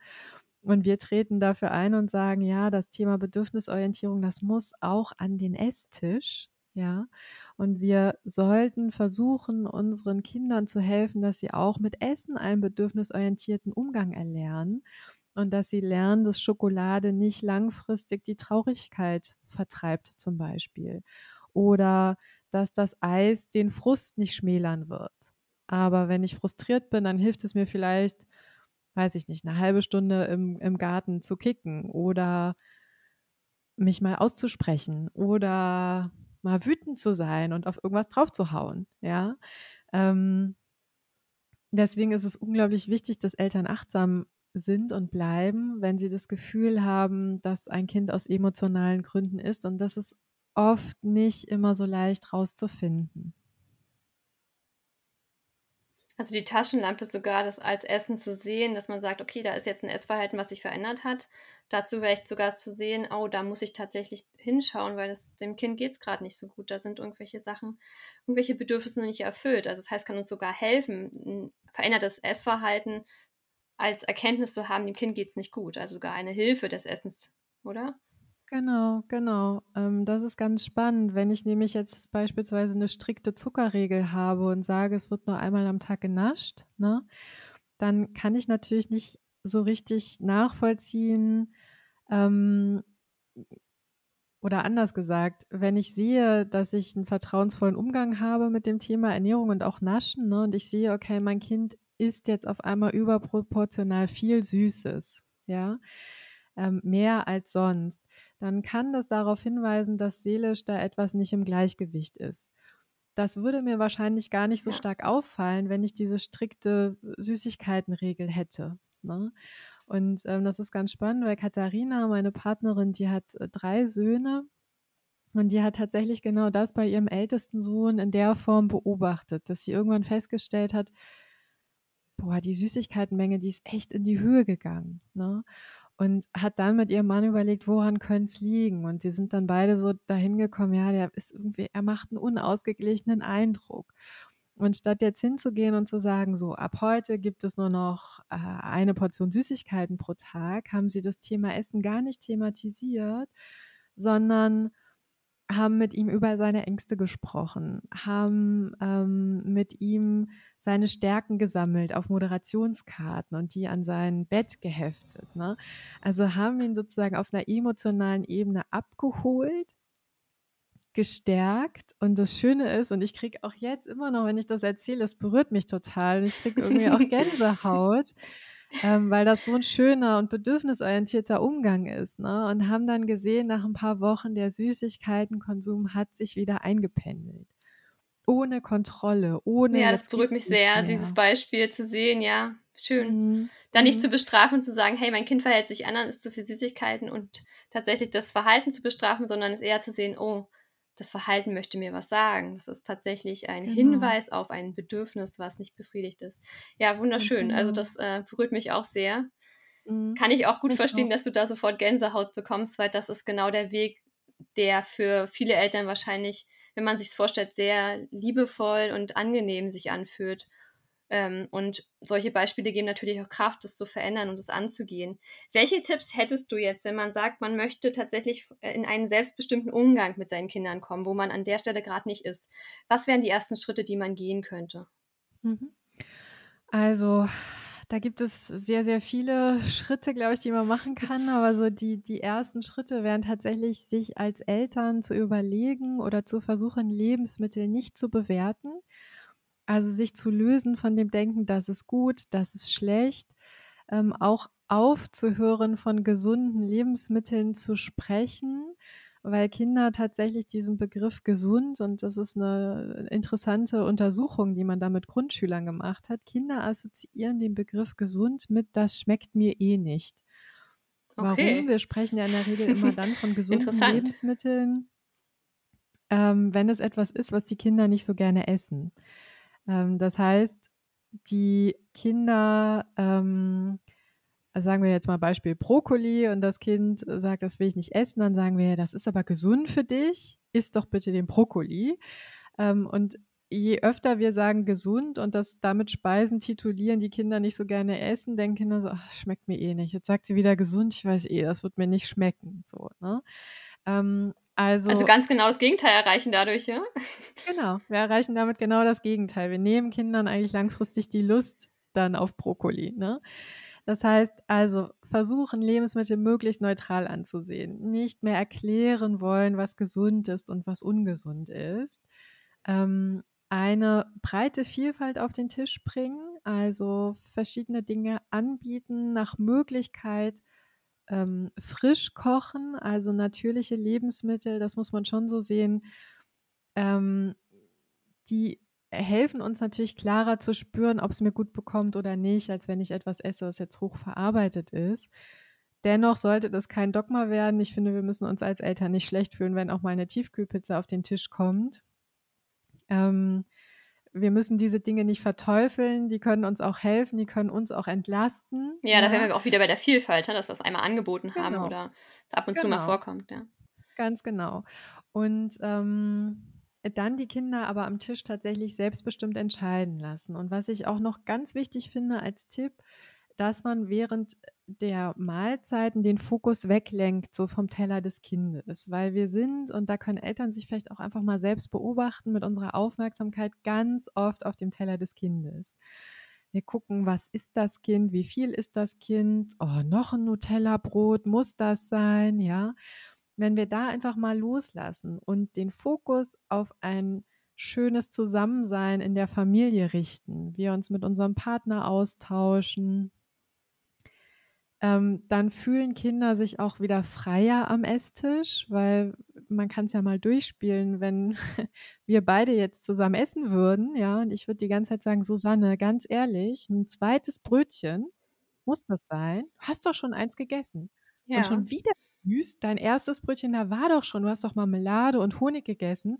Und wir treten dafür ein und sagen, ja, das Thema Bedürfnisorientierung, das muss auch an den Esstisch. Ja, und wir sollten versuchen, unseren Kindern zu helfen, dass sie auch mit Essen einen bedürfnisorientierten Umgang erlernen und dass sie lernen, dass Schokolade nicht langfristig die Traurigkeit vertreibt zum Beispiel oder dass das Eis den Frust nicht schmälern wird. Aber wenn ich frustriert bin, dann hilft es mir vielleicht, weiß ich nicht, eine halbe Stunde im, im Garten zu kicken oder mich mal auszusprechen oder mal wütend zu sein und auf irgendwas draufzuhauen. Ja. Ähm, deswegen ist es unglaublich wichtig, dass Eltern achtsam sind und bleiben, wenn sie das Gefühl haben, dass ein Kind aus emotionalen Gründen ist. Und das ist oft nicht immer so leicht rauszufinden. Also die Taschenlampe sogar das als Essen zu sehen, dass man sagt, okay, da ist jetzt ein Essverhalten, was sich verändert hat. Dazu vielleicht sogar zu sehen, oh, da muss ich tatsächlich hinschauen, weil es, dem Kind geht es gerade nicht so gut. Da sind irgendwelche Sachen, irgendwelche Bedürfnisse noch nicht erfüllt. Also das heißt, kann uns sogar helfen, ein verändertes Essverhalten als Erkenntnis zu haben, dem Kind geht es nicht gut. Also sogar eine Hilfe des Essens, oder? Genau, genau. Ähm, das ist ganz spannend. Wenn ich nämlich jetzt beispielsweise eine strikte Zuckerregel habe und sage, es wird nur einmal am Tag genascht, ne, dann kann ich natürlich nicht so richtig nachvollziehen, ähm, oder anders gesagt, wenn ich sehe, dass ich einen vertrauensvollen Umgang habe mit dem Thema Ernährung und auch Naschen, ne, und ich sehe, okay, mein Kind isst jetzt auf einmal überproportional viel Süßes, ja, ähm, mehr als sonst, dann kann das darauf hinweisen, dass seelisch da etwas nicht im Gleichgewicht ist. Das würde mir wahrscheinlich gar nicht so stark auffallen, wenn ich diese strikte Süßigkeitenregel hätte. Ne? Und ähm, das ist ganz spannend, weil Katharina, meine Partnerin, die hat äh, drei Söhne und die hat tatsächlich genau das bei ihrem ältesten Sohn in der Form beobachtet, dass sie irgendwann festgestellt hat, boah, die Süßigkeitenmenge, die ist echt in die Höhe gegangen. Ne? Und hat dann mit ihrem Mann überlegt, woran könnte es liegen? Und sie sind dann beide so dahin gekommen, ja, der ist irgendwie, er macht einen unausgeglichenen Eindruck. Und statt jetzt hinzugehen und zu sagen, so ab heute gibt es nur noch äh, eine Portion Süßigkeiten pro Tag, haben sie das Thema Essen gar nicht thematisiert, sondern haben mit ihm über seine Ängste gesprochen, haben ähm, mit ihm seine Stärken gesammelt auf Moderationskarten und die an sein Bett geheftet. Ne? Also haben ihn sozusagen auf einer emotionalen Ebene abgeholt, gestärkt. Und das Schöne ist, und ich kriege auch jetzt immer noch, wenn ich das erzähle, es berührt mich total und ich kriege irgendwie auch Gänsehaut ähm, weil das so ein schöner und bedürfnisorientierter Umgang ist. Ne? Und haben dann gesehen, nach ein paar Wochen, der Süßigkeitenkonsum hat sich wieder eingependelt. Ohne Kontrolle, ohne. Ja, das berührt mich sehr, dieses Beispiel zu sehen, ja. Schön. Mhm. Dann nicht mhm. zu bestrafen und zu sagen, hey, mein Kind verhält sich an, ist zu viel Süßigkeiten und tatsächlich das Verhalten zu bestrafen, sondern es eher zu sehen, oh, das Verhalten möchte mir was sagen. Das ist tatsächlich ein genau. Hinweis auf ein Bedürfnis, was nicht befriedigt ist. Ja, wunderschön. Also genau. Also das äh, berührt mich auch sehr. Mhm. Kann ich auch gut ich verstehen, auch. dass du da sofort Gänsehaut bekommst, weil das ist genau der Weg, der für viele Eltern wahrscheinlich, wenn man sich es vorstellt, sehr liebevoll und angenehm sich anfühlt. Ähm, und solche Beispiele geben natürlich auch Kraft, das zu verändern und das anzugehen. Welche Tipps hättest du jetzt, wenn man sagt, man möchte tatsächlich äh, in einen selbstbestimmten Umgang mit seinen Kindern kommen, wo man an der Stelle gerade nicht ist? Was wären die ersten Schritte, die man gehen könnte? Mhm. Also, da gibt es sehr, sehr viele Schritte, glaube ich, die man machen kann. Aber so die, die ersten Schritte wären tatsächlich, sich als Eltern zu überlegen oder zu versuchen, Lebensmittel nicht zu bewerten also sich zu lösen von dem Denken, das ist gut, das ist schlecht, ähm, auch aufzuhören, von gesunden Lebensmitteln zu sprechen, weil Kinder tatsächlich diesen Begriff gesund, und das ist eine interessante Untersuchung, die man da mit Grundschülern gemacht hat, Kinder assoziieren den Begriff gesund mit, das schmeckt mir eh nicht. Okay. Warum? Wir sprechen ja in der Regel immer dann von gesunden Lebensmitteln, ähm, wenn es etwas ist, was die Kinder nicht so gerne essen. Ähm, das heißt, die Kinder ähm, sagen wir jetzt mal Beispiel Brokkoli und das Kind sagt, das will ich nicht essen, dann sagen wir, das ist aber gesund für dich, isst doch bitte den Brokkoli. Ähm, und je öfter wir sagen gesund und das damit Speisen titulieren, die Kinder nicht so gerne essen, denken Kinder so, ach, schmeckt mir eh nicht. Jetzt sagt sie wieder gesund, ich weiß eh, das wird mir nicht schmecken. So, ne? Ähm, also, also ganz genau das Gegenteil erreichen dadurch, ja? Genau, wir erreichen damit genau das Gegenteil. Wir nehmen Kindern eigentlich langfristig die Lust dann auf Brokkoli. Ne? Das heißt also, versuchen, Lebensmittel möglichst neutral anzusehen. Nicht mehr erklären wollen, was gesund ist und was ungesund ist. Ähm, eine breite Vielfalt auf den Tisch bringen, also verschiedene Dinge anbieten, nach Möglichkeit ähm, frisch kochen, also natürliche Lebensmittel, das muss man schon so sehen, ähm, die helfen uns natürlich klarer zu spüren, ob es mir gut bekommt oder nicht, als wenn ich etwas esse, was jetzt hoch verarbeitet ist. Dennoch sollte das kein Dogma werden. Ich finde, wir müssen uns als Eltern nicht schlecht fühlen, wenn auch mal eine Tiefkühlpizza auf den Tisch kommt. Ähm, wir müssen diese Dinge nicht verteufeln, die können uns auch helfen, die können uns auch entlasten. Ja, ja. da wären wir auch wieder bei der Vielfalt, ne? das, was wir einmal angeboten haben genau. oder ab und genau. zu mal genau. vorkommt. Ja. Ganz genau. Und ähm, dann die Kinder aber am Tisch tatsächlich selbstbestimmt entscheiden lassen. Und was ich auch noch ganz wichtig finde als Tipp, dass man während der Mahlzeiten den Fokus weglenkt, so vom Teller des Kindes. Weil wir sind, und da können Eltern sich vielleicht auch einfach mal selbst beobachten, mit unserer Aufmerksamkeit ganz oft auf dem Teller des Kindes. Wir gucken, was ist das Kind, wie viel ist das Kind, oh, noch ein Nutella-Brot, muss das sein, ja. Wenn wir da einfach mal loslassen und den Fokus auf ein schönes Zusammensein in der Familie richten, wir uns mit unserem Partner austauschen, ähm, dann fühlen Kinder sich auch wieder freier am Esstisch, weil man kann es ja mal durchspielen, wenn wir beide jetzt zusammen essen würden, ja, und ich würde die ganze Zeit sagen, Susanne, ganz ehrlich, ein zweites Brötchen muss das sein. Du hast doch schon eins gegessen. Ja. Und schon wieder süß, dein erstes Brötchen, da war doch schon, du hast doch Marmelade und Honig gegessen.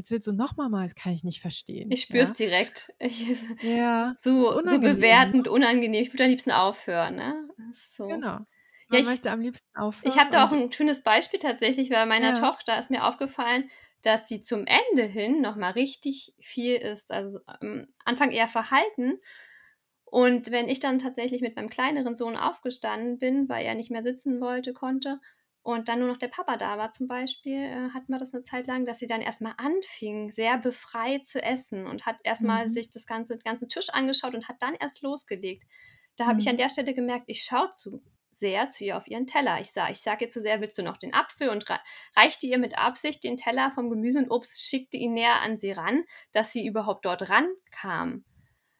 Jetzt willst du noch mal das kann ich nicht verstehen. Ich spüre es ja? direkt. Ich, ja. So, so bewertend, unangenehm. Ich würde am liebsten aufhören, ne? So. Genau. Man ja, ich, möchte am liebsten aufhören. Ich habe da auch ein schönes Beispiel tatsächlich, weil meiner ja. Tochter ist mir aufgefallen, dass sie zum Ende hin noch mal richtig viel ist. Also am Anfang eher verhalten. Und wenn ich dann tatsächlich mit meinem kleineren Sohn aufgestanden bin, weil er nicht mehr sitzen wollte, konnte, und dann nur noch der Papa da war zum Beispiel, äh, hatten wir das eine Zeit lang, dass sie dann erstmal anfing, sehr befreit zu essen und hat erstmal mhm. sich das ganze, den ganzen Tisch angeschaut und hat dann erst losgelegt. Da habe mhm. ich an mhm. der Stelle gemerkt, ich schaue zu sehr zu ihr auf ihren Teller. Ich sage ich sag ihr zu sehr, willst du noch den Apfel und reichte ihr mit Absicht den Teller vom Gemüse und Obst, schickte ihn näher an sie ran, dass sie überhaupt dort rankam.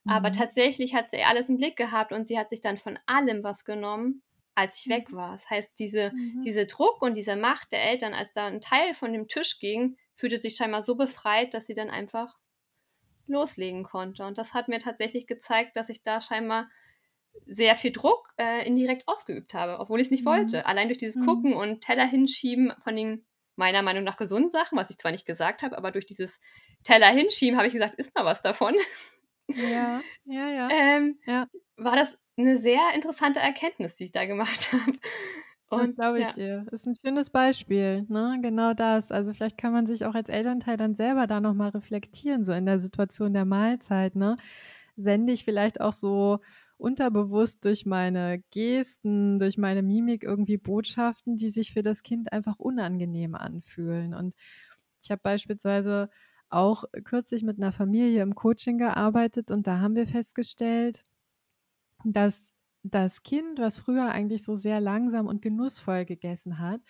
Mhm. Aber tatsächlich hat sie alles im Blick gehabt und sie hat sich dann von allem was genommen als ich weg mhm. war. Das heißt, diese, mhm. diese Druck und diese Macht der Eltern, als da ein Teil von dem Tisch ging, fühlte sich scheinbar so befreit, dass sie dann einfach loslegen konnte. Und das hat mir tatsächlich gezeigt, dass ich da scheinbar sehr viel Druck äh, indirekt ausgeübt habe, obwohl ich es nicht mhm. wollte. Allein durch dieses mhm. Gucken und Teller hinschieben von den meiner Meinung nach gesunden Sachen, was ich zwar nicht gesagt habe, aber durch dieses Teller hinschieben habe ich gesagt, ist mal was davon. Ja, ja, ja. ähm, ja. War das eine sehr interessante Erkenntnis, die ich da gemacht habe. Und, das glaube ich ja. dir. Das ist ein schönes Beispiel, ne? Genau das. Also vielleicht kann man sich auch als Elternteil dann selber da nochmal reflektieren, so in der Situation der Mahlzeit, ne? Sende ich vielleicht auch so unterbewusst durch meine Gesten, durch meine Mimik irgendwie Botschaften, die sich für das Kind einfach unangenehm anfühlen. Und ich habe beispielsweise auch kürzlich mit einer Familie im Coaching gearbeitet und da haben wir festgestellt, dass das Kind, was früher eigentlich so sehr langsam und genussvoll gegessen hat,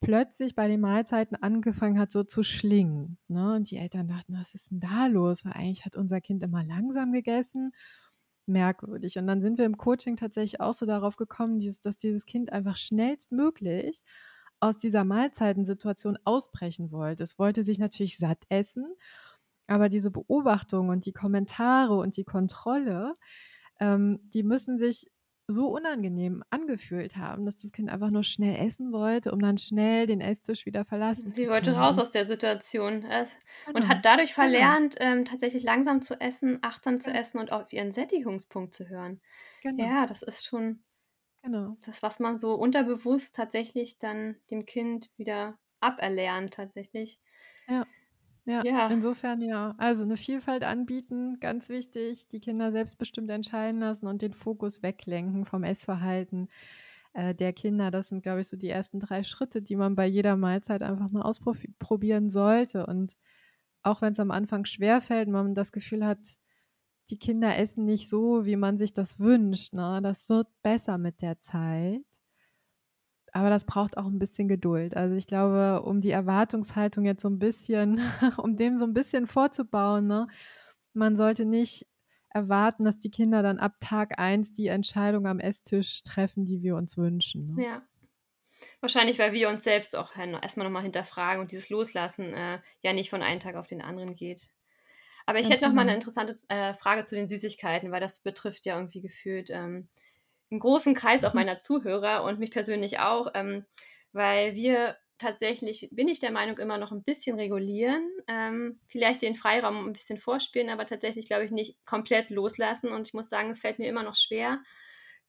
plötzlich bei den Mahlzeiten angefangen hat, so zu schlingen. Ne? Und die Eltern dachten, was ist denn da los? Weil eigentlich hat unser Kind immer langsam gegessen. Merkwürdig. Und dann sind wir im Coaching tatsächlich auch so darauf gekommen, dass dieses Kind einfach schnellstmöglich aus dieser Mahlzeitensituation ausbrechen wollte. Es wollte sich natürlich satt essen, aber diese Beobachtung und die Kommentare und die Kontrolle, ähm, die müssen sich so unangenehm angefühlt haben, dass das Kind einfach nur schnell essen wollte, um dann schnell den Esstisch wieder verlassen Sie wollte raus aus der Situation genau. und hat dadurch genau. verlernt, genau. ähm, tatsächlich langsam zu essen, achtsam zu essen und auf ihren Sättigungspunkt zu hören. Genau. Ja, das ist schon Genau. Das, was man so unterbewusst tatsächlich dann dem Kind wieder aberlernt, tatsächlich. Ja. Ja, Ja. insofern ja. Also eine Vielfalt anbieten, ganz wichtig, die Kinder selbstbestimmt entscheiden lassen und den Fokus weglenken vom Essverhalten äh, der Kinder. Das sind, glaube ich, so die ersten drei Schritte, die man bei jeder Mahlzeit einfach mal ausprobieren sollte. Und auch wenn es am Anfang schwerfällt, man das Gefühl hat, die Kinder essen nicht so, wie man sich das wünscht. Ne? Das wird besser mit der Zeit. Aber das braucht auch ein bisschen Geduld. Also ich glaube, um die Erwartungshaltung jetzt so ein bisschen, um dem so ein bisschen vorzubauen, ne? man sollte nicht erwarten, dass die Kinder dann ab Tag eins die Entscheidung am Esstisch treffen, die wir uns wünschen. Ne? Ja. Wahrscheinlich, weil wir uns selbst auch erstmal nochmal hinterfragen und dieses Loslassen äh, ja nicht von einem Tag auf den anderen geht. Aber ich Ganz hätte noch genau. mal eine interessante äh, Frage zu den Süßigkeiten, weil das betrifft ja irgendwie gefühlt ähm, einen großen Kreis auch mhm. meiner Zuhörer und mich persönlich auch, ähm, weil wir tatsächlich, bin ich der Meinung, immer noch ein bisschen regulieren, ähm, vielleicht den Freiraum ein bisschen vorspielen, aber tatsächlich, glaube ich, nicht komplett loslassen. Und ich muss sagen, es fällt mir immer noch schwer,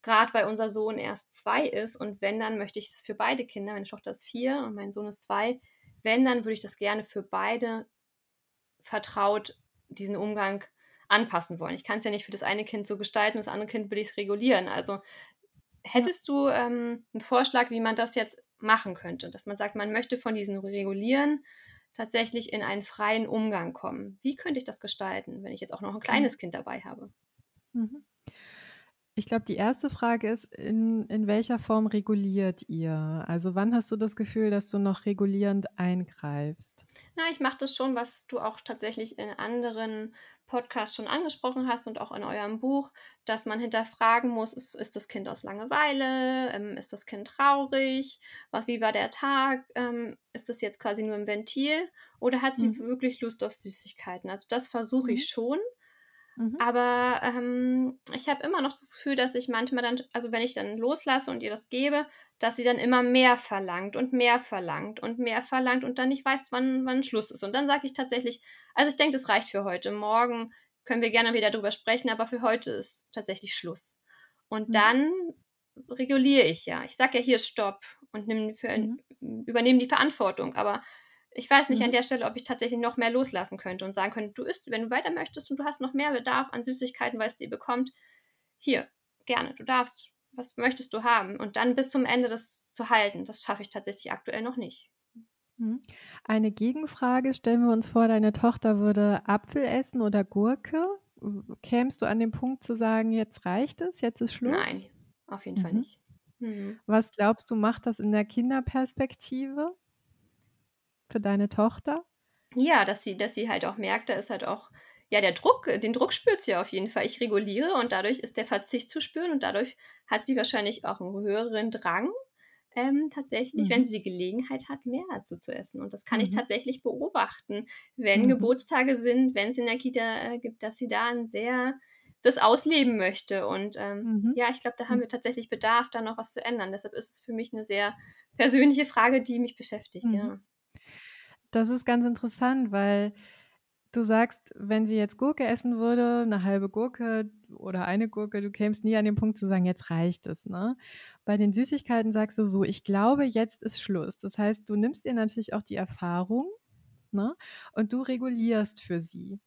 gerade weil unser Sohn erst zwei ist und wenn, dann möchte ich es für beide Kinder, meine Tochter ist vier und mein Sohn ist zwei, wenn, dann würde ich das gerne für beide vertraut diesen Umgang anpassen wollen. Ich kann es ja nicht für das eine Kind so gestalten, das andere Kind will ich es regulieren. Also hättest du ähm, einen Vorschlag, wie man das jetzt machen könnte? Dass man sagt, man möchte von diesem Regulieren tatsächlich in einen freien Umgang kommen. Wie könnte ich das gestalten, wenn ich jetzt auch noch ein kleines mhm. Kind dabei habe? Mhm. Ich glaube, die erste Frage ist, in, in welcher Form reguliert ihr? Also wann hast du das Gefühl, dass du noch regulierend eingreifst? Na, ich mache das schon, was du auch tatsächlich in anderen Podcasts schon angesprochen hast und auch in eurem Buch, dass man hinterfragen muss, ist, ist das Kind aus Langeweile, ähm, ist das Kind traurig, was, wie war der Tag, ähm, ist das jetzt quasi nur ein Ventil oder hat sie mhm. wirklich Lust auf Süßigkeiten? Also das versuche mhm. ich schon Mhm. Aber ähm, ich habe immer noch das Gefühl, dass ich manchmal dann, also wenn ich dann loslasse und ihr das gebe, dass sie dann immer mehr verlangt und mehr verlangt und mehr verlangt und dann nicht weiß, wann, wann Schluss ist. Und dann sage ich tatsächlich, also ich denke, das reicht für heute. Morgen können wir gerne wieder drüber sprechen, aber für heute ist tatsächlich Schluss. Und mhm. dann reguliere ich ja. Ich sage ja hier Stopp und nimm für, mhm. übernehme die Verantwortung. Aber ich weiß nicht mhm. an der Stelle, ob ich tatsächlich noch mehr loslassen könnte und sagen könnte, du isst, wenn du weiter möchtest und du hast noch mehr Bedarf an Süßigkeiten, weil es dir bekommt, hier, gerne, du darfst, was möchtest du haben? Und dann bis zum Ende das zu halten, das schaffe ich tatsächlich aktuell noch nicht. Mhm. Eine Gegenfrage, stellen wir uns vor, deine Tochter würde Apfel essen oder Gurke. Kämst du an den Punkt zu sagen, jetzt reicht es, jetzt ist Schluss? Nein, auf jeden mhm. Fall nicht. Mhm. Was glaubst du, macht das in der Kinderperspektive? Für deine Tochter? Ja, dass sie, dass sie halt auch merkt, da ist halt auch, ja, der Druck, den Druck spürt sie auf jeden Fall. Ich reguliere und dadurch ist der Verzicht zu spüren und dadurch hat sie wahrscheinlich auch einen höheren Drang, ähm, tatsächlich, mhm. wenn sie die Gelegenheit hat, mehr dazu zu essen. Und das kann mhm. ich tatsächlich beobachten, wenn mhm. Geburtstage sind, wenn es in der Kita äh, gibt, dass sie da ein sehr das ausleben möchte. Und ähm, mhm. ja, ich glaube, da haben mhm. wir tatsächlich Bedarf, da noch was zu ändern. Deshalb ist es für mich eine sehr persönliche Frage, die mich beschäftigt, ja. Das ist ganz interessant, weil du sagst, wenn sie jetzt Gurke essen würde, eine halbe Gurke oder eine Gurke, du kämst nie an den Punkt zu sagen, jetzt reicht es. Ne? Bei den Süßigkeiten sagst du so, ich glaube, jetzt ist Schluss. Das heißt, du nimmst ihr natürlich auch die Erfahrung ne? und du regulierst für sie.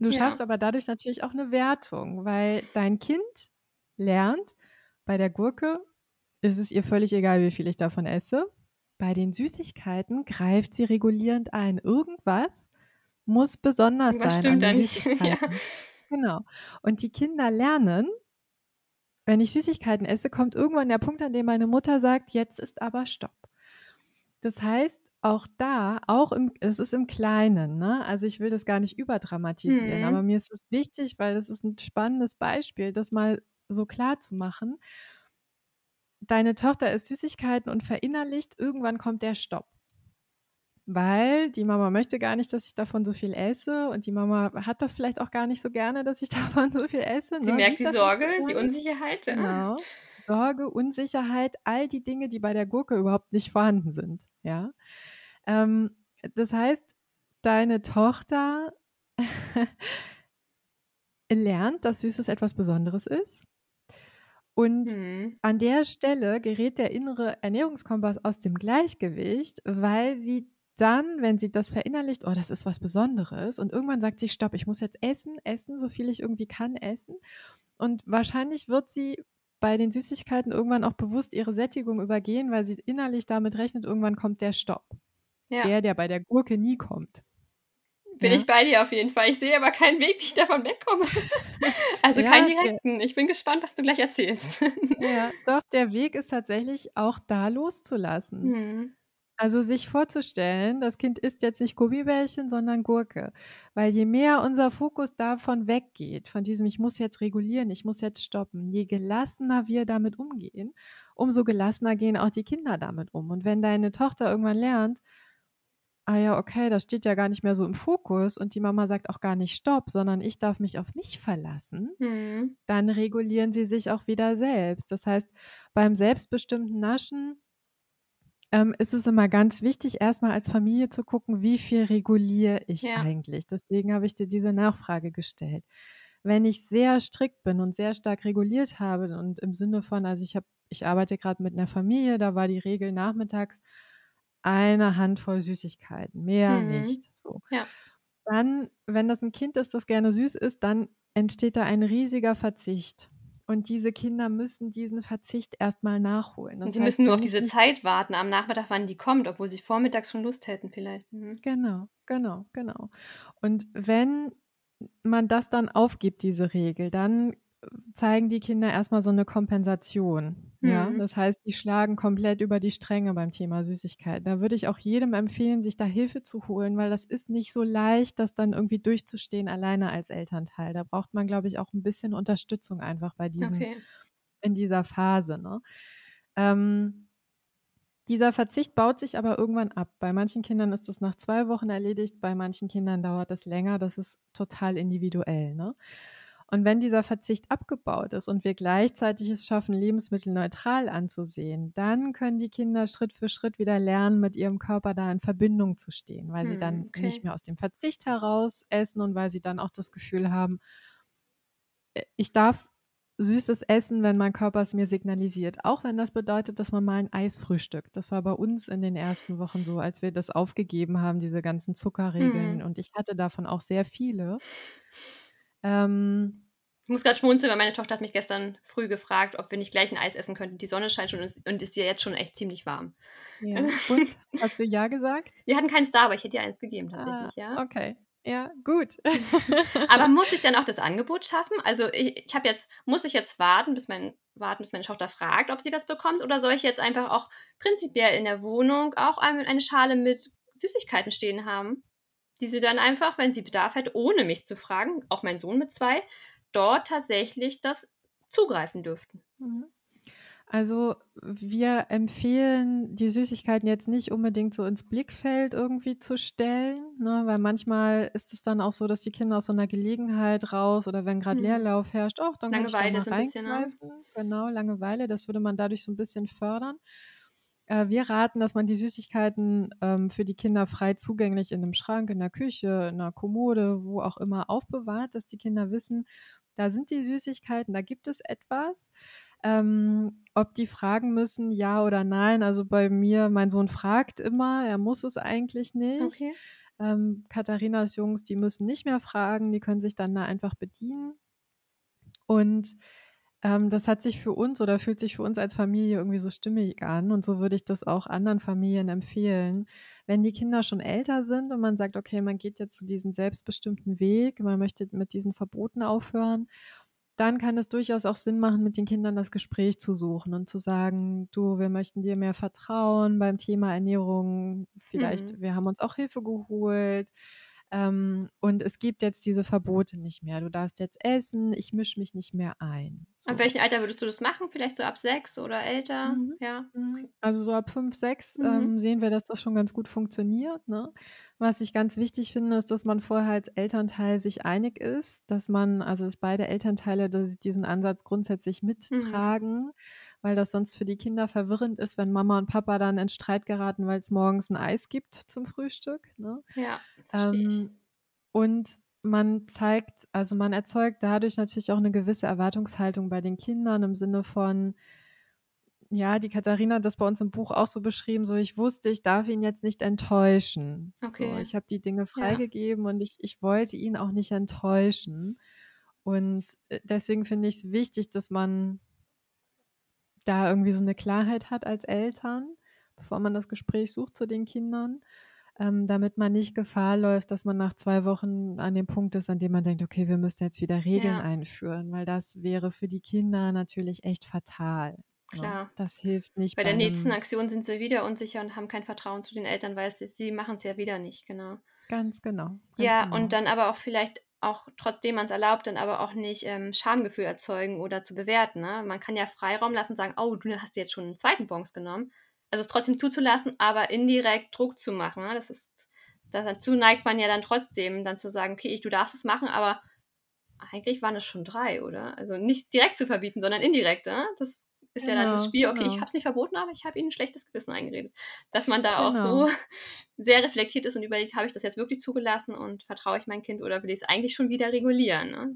Du ja. schaffst aber dadurch natürlich auch eine Wertung, weil dein Kind lernt, bei der Gurke ist es ihr völlig egal, wie viel ich davon esse. Bei den Süßigkeiten greift sie regulierend ein. Irgendwas muss besonders Was sein. stimmt da nicht? ja. Genau. Und die Kinder lernen, wenn ich Süßigkeiten esse, kommt irgendwann der Punkt, an dem meine Mutter sagt, jetzt ist aber Stopp. Das heißt, auch da, auch im, es ist im Kleinen, ne? Also ich will das gar nicht überdramatisieren, mhm. aber mir ist es wichtig, weil das ist ein spannendes Beispiel, das mal so klar zu machen deine Tochter isst Süßigkeiten und verinnerlicht, irgendwann kommt der Stopp. Weil die Mama möchte gar nicht, dass ich davon so viel esse und die Mama hat das vielleicht auch gar nicht so gerne, dass ich davon so viel esse. Sie ne? merkt Sieht die Sorge, so die Unsicherheit. Genau. Sorge, Unsicherheit, all die Dinge, die bei der Gurke überhaupt nicht vorhanden sind. Ja. Ähm, das heißt, deine Tochter lernt, dass Süßes etwas Besonderes ist Und Mhm. an der Stelle gerät der innere Ernährungskompass aus dem Gleichgewicht, weil sie dann, wenn sie das verinnerlicht, oh, das ist was Besonderes, und irgendwann sagt sie, stopp, ich muss jetzt essen, essen, so viel ich irgendwie kann, essen. Und wahrscheinlich wird sie bei den Süßigkeiten irgendwann auch bewusst ihre Sättigung übergehen, weil sie innerlich damit rechnet, irgendwann kommt der Stopp. Ja. Der, der bei der Gurke nie kommt. Bin Ja. ich bei dir auf jeden Fall. Ich sehe aber keinen Weg, wie ich davon wegkomme. Also Ja, keinen direkten. Ich bin gespannt, was du gleich erzählst. Ja, doch, der Weg ist tatsächlich auch da loszulassen. Mhm. Also sich vorzustellen, das Kind isst jetzt nicht Gummibärchen, sondern Gurke. Weil je mehr unser Fokus davon weggeht, von diesem ich muss jetzt regulieren, ich muss jetzt stoppen, je gelassener wir damit umgehen, umso gelassener gehen auch die Kinder damit um. Und wenn deine Tochter irgendwann lernt, ah ja, okay, das steht ja gar nicht mehr so im Fokus und die Mama sagt auch gar nicht Stopp, sondern ich darf mich auf mich verlassen, Mhm. dann regulieren sie sich auch wieder selbst. Das heißt, beim selbstbestimmten Naschen ähm, ist es immer ganz wichtig, erstmal als Familie zu gucken, wie viel reguliere ich Ja. eigentlich. Deswegen habe ich dir diese Nachfrage gestellt. Wenn ich sehr strikt bin und sehr stark reguliert habe und im Sinne von, also ich habe, ich arbeite gerade mit einer Familie, da war die Regel nachmittags eine Handvoll Süßigkeiten, mehr Mhm. nicht. So. Ja. Dann, wenn das ein Kind ist, das gerne süß ist, dann entsteht da ein riesiger Verzicht. Und diese Kinder müssen diesen Verzicht erstmal nachholen. Und Das sie heißt, müssen nur auf diese Zeit warten am Nachmittag, wann die kommt, obwohl sie vormittags schon Lust hätten vielleicht. Mhm. Genau, genau, genau. Und wenn man das dann aufgibt, diese Regel, dann zeigen die Kinder erstmal so eine Kompensation. Ja, Mhm. das heißt, die schlagen komplett über die Stränge beim Thema Süßigkeit. Da würde ich auch jedem empfehlen, sich da Hilfe zu holen, weil das ist nicht so leicht, das dann irgendwie durchzustehen alleine als Elternteil. Da braucht man, glaube ich, auch ein bisschen Unterstützung einfach bei diesen Okay. in dieser Phase. Ne? Ähm, dieser Verzicht baut sich aber irgendwann ab. Bei manchen Kindern ist es nach zwei Wochen erledigt, bei manchen Kindern dauert es länger. Das ist total individuell. Ne? Und wenn dieser Verzicht abgebaut ist und wir gleichzeitig es schaffen, Lebensmittel neutral anzusehen, dann können die Kinder Schritt für Schritt wieder lernen, mit ihrem Körper da in Verbindung zu stehen, weil sie Hm, dann okay. nicht mehr aus dem Verzicht heraus essen und weil sie dann auch das Gefühl haben, äh, ich darf süßes Essen, wenn mein Körper es mir signalisiert. Auch wenn das bedeutet, dass man mal ein Eis frühstückt. Das war bei uns in den ersten Wochen so, als wir das aufgegeben haben, diese ganzen Zuckerregeln. Mhm. Und ich hatte davon auch sehr viele. Ähm, Ich muss gerade schmunzeln, weil meine Tochter hat mich gestern früh gefragt, ob wir nicht gleich ein Eis essen könnten. Die Sonne scheint schon und ist- ja jetzt schon echt ziemlich warm. ja. Und? Hast du Ja gesagt? Wir hatten keinen Star, aber ich hätte ihr eins gegeben Ah, tatsächlich, ja. okay. Ja, gut. Aber muss ich dann auch das Angebot schaffen? Also ich, ich habe jetzt, muss ich jetzt warten, bis mein warten, bis meine Tochter fragt, ob sie was bekommt, oder soll ich jetzt einfach auch prinzipiell in der Wohnung auch ein- eine Schale mit Süßigkeiten stehen haben, die sie dann einfach, wenn sie Bedarf hat, ohne mich zu fragen, auch mein Sohn mit zwei, dort tatsächlich das zugreifen dürften. Mhm. Also wir empfehlen, die Süßigkeiten jetzt nicht unbedingt so ins Blickfeld irgendwie zu stellen, ne? weil manchmal ist es dann auch so, dass die Kinder aus so einer Gelegenheit raus oder wenn gerade Hm. Leerlauf herrscht, ach, dann kann ich da Langeweile mal so ein bisschen, ne? Genau, Langeweile, das würde man dadurch so ein bisschen fördern. Äh, wir raten, dass man die Süßigkeiten ähm, für die Kinder frei zugänglich in einem Schrank, in der Küche, in einer Kommode, wo auch immer aufbewahrt, dass die Kinder wissen, da sind die Süßigkeiten, da gibt es etwas. Ähm, ob die fragen müssen, ja oder nein. Also bei mir, mein Sohn fragt immer, er muss es eigentlich nicht. Okay. Ähm, Katharinas Jungs, die müssen nicht mehr fragen, die können sich dann da einfach bedienen. Und ähm, das hat sich für uns oder fühlt sich für uns als Familie irgendwie so stimmig an. Und so würde ich das auch anderen Familien empfehlen. Wenn die Kinder schon älter sind und man sagt, okay, man geht jetzt zu diesem selbstbestimmten Weg, man möchte mit diesen Verboten aufhören, dann kann es durchaus auch Sinn machen, mit den Kindern das Gespräch zu suchen und zu sagen, du, wir möchten dir mehr vertrauen beim Thema Ernährung. Vielleicht, Mhm. wir haben uns auch Hilfe geholt. Ähm, und es gibt jetzt diese Verbote nicht mehr. Du darfst jetzt essen, ich mische mich nicht mehr ein. So. Ab welchem Alter würdest du das machen? Vielleicht so ab sechs oder älter? Mhm. Ja. Mhm. Also so ab 5, 6 Mhm. ähm, sehen wir, dass das schon ganz gut funktioniert. Ne? Was ich ganz wichtig finde, ist, dass man vorher als Elternteil sich einig ist, dass man, also dass beide Elternteile dass diesen Ansatz grundsätzlich Mhm. Weil das sonst für die Kinder verwirrend ist, wenn Mama und Papa dann in Streit geraten, weil es morgens ein Eis gibt zum Frühstück. Ne? Ja, verstehe ich. Ähm, und man zeigt, also man erzeugt dadurch natürlich auch eine gewisse Erwartungshaltung bei den Kindern im Sinne von, ja, die Katharina hat das bei uns im Buch auch so beschrieben, so ich wusste, ich darf ihn jetzt nicht enttäuschen. Okay. So, ich habe die Dinge freigegeben ja. und ich, ich wollte ihn auch nicht enttäuschen. Und äh, deswegen finde ich es wichtig, dass man da irgendwie so eine Klarheit hat als Eltern, bevor man das Gespräch sucht zu den Kindern ähm, damit man nicht Gefahr läuft, dass man nach zwei Wochen an dem Punkt ist, an dem man denkt, okay, wir müssen jetzt wieder Regeln ja. einführen, weil das wäre für die Kinder natürlich echt fatal. Ne? Klar. Ja, das hilft nicht. Bei, bei der nächsten Aktion sind sie wieder unsicher und haben kein Vertrauen zu den Eltern, weil sie, sie machen es ja wieder nicht, genau. Ganz genau. Ganz ja, genau. und dann aber auch vielleicht auch trotzdem man es erlaubt, dann aber auch nicht ähm, Schamgefühl erzeugen oder zu bewerten. Ne? Man kann ja Freiraum lassen und sagen, oh, du hast jetzt schon einen zweiten Bonus genommen also es trotzdem zuzulassen, aber indirekt Druck zu machen. Ne? Das ist, dazu neigt man ja dann trotzdem, dann zu sagen, okay, ich, du darfst es machen, aber eigentlich waren es schon drei, oder? Also nicht direkt zu verbieten, sondern indirekt. Ne? Das ist genau, ja dann das genau, Spiel, okay, genau. ich habe es nicht verboten, aber ich habe ihnen ein schlechtes Gewissen eingeredet. Dass man da genau. auch so sehr reflektiert ist und überlegt, habe ich das jetzt wirklich zugelassen und vertraue ich mein Kind oder will ich es eigentlich schon wieder regulieren? Ne?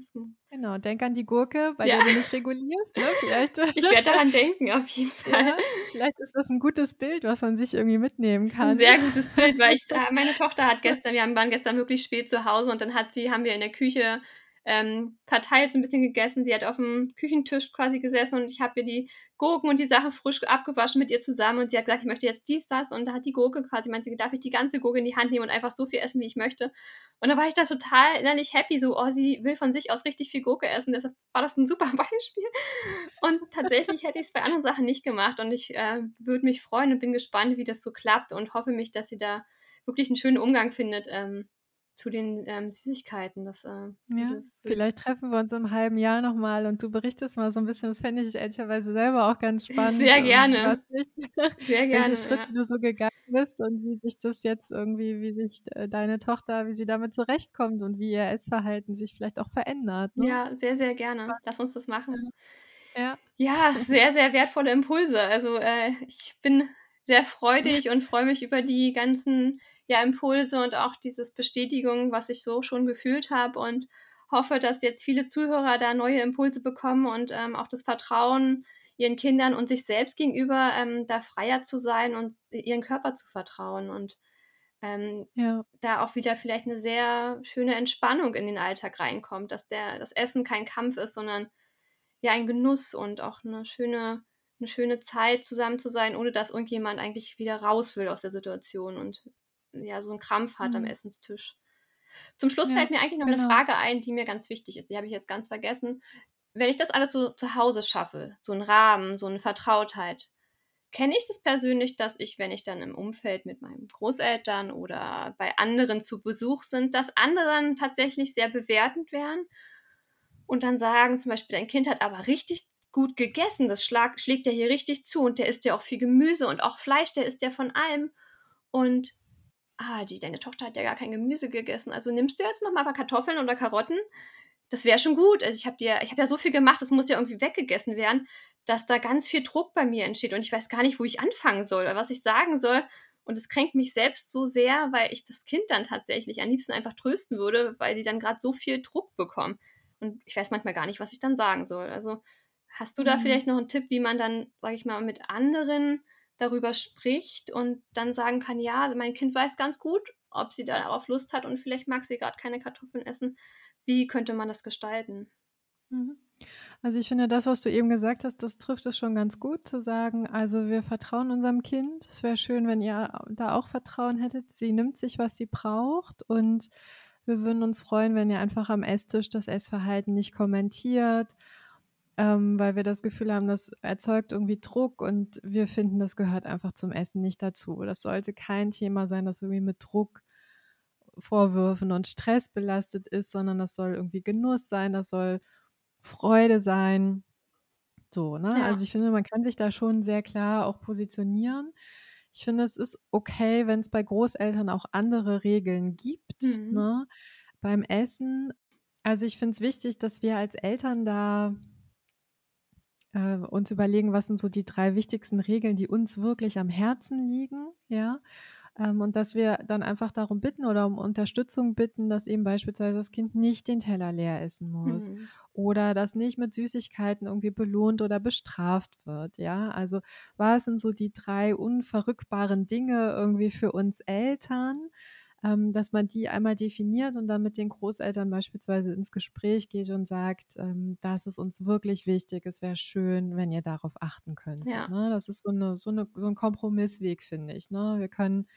Genau, denk an die Gurke, bei ja. der du nicht regulierst. Ne? Vielleicht. ich werde daran denken, auf jeden Fall. Ja, vielleicht ist das ein gutes Bild, was man sich irgendwie mitnehmen kann. ein sehr gutes Bild, weil ich, meine Tochter hat gestern, wir waren gestern wirklich spät zu Hause und dann hat sie, haben wir in der Küche ähm, verteilt so ein bisschen gegessen. Sie hat auf dem Küchentisch quasi gesessen und ich habe ihr die Gurken und die Sachen frisch abgewaschen mit ihr zusammen und sie hat gesagt, ich möchte jetzt dies, das und da hat die Gurke quasi, meinte sie, darf ich die ganze Gurke in die Hand nehmen und einfach so viel essen, wie ich möchte. Und da war ich da total innerlich happy, so, oh, sie will von sich aus richtig viel Gurke essen, deshalb war das ein super Beispiel. Und tatsächlich hätte ich es bei anderen Sachen nicht gemacht und ich äh, würde mich freuen und bin gespannt, wie das so klappt und hoffe mich, dass sie da wirklich einen schönen Umgang findet ähm, zu den ähm, Süßigkeiten. Das, äh, ja, vielleicht treffen wir uns im halben Jahr nochmal und du berichtest mal so ein bisschen. Das fände ich ehrlicherweise selber auch ganz spannend. Sehr gerne. Nicht, Sehr gerne. Welche Schritte ja. du so gegangen bist und wie sich das jetzt irgendwie, wie sich äh, deine Tochter, wie sie damit zurechtkommt und wie ihr Essverhalten sich vielleicht auch verändert. Ne? Ja, sehr, sehr gerne. Lass uns das machen. Ja. Ja, sehr, sehr wertvolle Impulse. Also äh, ich bin sehr freudig und freue mich über die ganzen ja, Impulse und auch dieses Bestätigung, was ich so schon gefühlt habe und hoffe, dass jetzt viele Zuhörer da neue Impulse bekommen und ähm, auch das Vertrauen ihren Kindern und sich selbst gegenüber ähm, da freier zu sein und ihren Körper zu vertrauen und ähm, ja. da auch wieder vielleicht eine sehr schöne Entspannung in den Alltag reinkommt, dass der das Essen kein Kampf ist, sondern ja ein Genuss und auch eine schöne eine schöne Zeit zusammen zu sein, ohne dass irgendjemand eigentlich wieder raus will aus der Situation und ja so einen Krampf hat mhm. am Essenstisch. Zum Schluss ja, fällt mir eigentlich noch genau. eine Frage ein, die mir ganz wichtig ist. Die habe ich jetzt ganz vergessen. Wenn ich das alles so zu Hause schaffe, so einen Rahmen, so eine Vertrautheit, kenne ich das persönlich, dass ich, wenn ich dann im Umfeld mit meinen Großeltern oder bei anderen zu Besuch sind, dass anderen tatsächlich sehr bewertend wären und dann sagen zum Beispiel, dein Kind hat aber richtig gut gegessen, das schlag, schlägt ja hier richtig zu und der isst ja auch viel Gemüse und auch Fleisch, der isst ja von allem. Und ah, die, deine Tochter hat ja gar kein Gemüse gegessen, also nimmst du jetzt noch mal ein paar Kartoffeln oder Karotten? Das wäre schon gut. Also ich habe dir, ich habe ja so viel gemacht, das muss ja irgendwie weggegessen werden, dass da ganz viel Druck bei mir entsteht und ich weiß gar nicht, wo ich anfangen soll oder was ich sagen soll. Und es kränkt mich selbst so sehr, weil ich das Kind dann tatsächlich am liebsten einfach trösten würde, weil die dann gerade so viel Druck bekommen. Und ich weiß manchmal gar nicht, was ich dann sagen soll. Also hast du da mhm. vielleicht noch einen Tipp, wie man dann, sage ich mal, mit anderen darüber spricht und dann sagen kann, ja, mein Kind weiß ganz gut, ob sie darauf Lust hat und vielleicht mag sie gerade keine Kartoffeln essen. Wie könnte man das gestalten? Mhm. Also ich finde, das, was du eben gesagt hast, das trifft es schon ganz gut zu sagen, also wir vertrauen unserem Kind. Es wäre schön, wenn ihr da auch Vertrauen hättet. Sie nimmt sich, was sie braucht und wir würden uns freuen, wenn ihr einfach am Esstisch das Essverhalten nicht kommentiert ähm, weil wir das Gefühl haben, das erzeugt irgendwie Druck und wir finden, das gehört einfach zum Essen nicht dazu. Das sollte kein Thema sein, das irgendwie mit Druck, Vorwürfen und Stress belastet ist, sondern das soll irgendwie Genuss sein, das soll Freude sein. So, ne? Ja. Also ich finde, man kann sich da schon sehr klar auch positionieren. Ich finde, es ist okay, wenn es bei Großeltern auch andere Regeln gibt, mhm. ne? Beim Essen. Also ich finde es wichtig, dass wir als Eltern da äh, uns überlegen, was sind so die drei wichtigsten Regeln, die uns wirklich am Herzen liegen, ja. Ähm, und dass wir dann einfach darum bitten oder um Unterstützung bitten, dass eben beispielsweise das Kind nicht den Teller leer essen muss Mhm. oder das nicht mit Süßigkeiten irgendwie belohnt oder bestraft wird. Ja, also was sind so die drei unverrückbaren Dinge irgendwie für uns Eltern? Ähm, dass man die einmal definiert und dann mit den Großeltern beispielsweise ins Gespräch geht und sagt, ähm, das ist uns wirklich wichtig, es wäre schön, wenn ihr darauf achten könntet. Ja. Ne? Das ist so, eine, so, eine, so ein Kompromissweg, finde ich. Ne? Wir können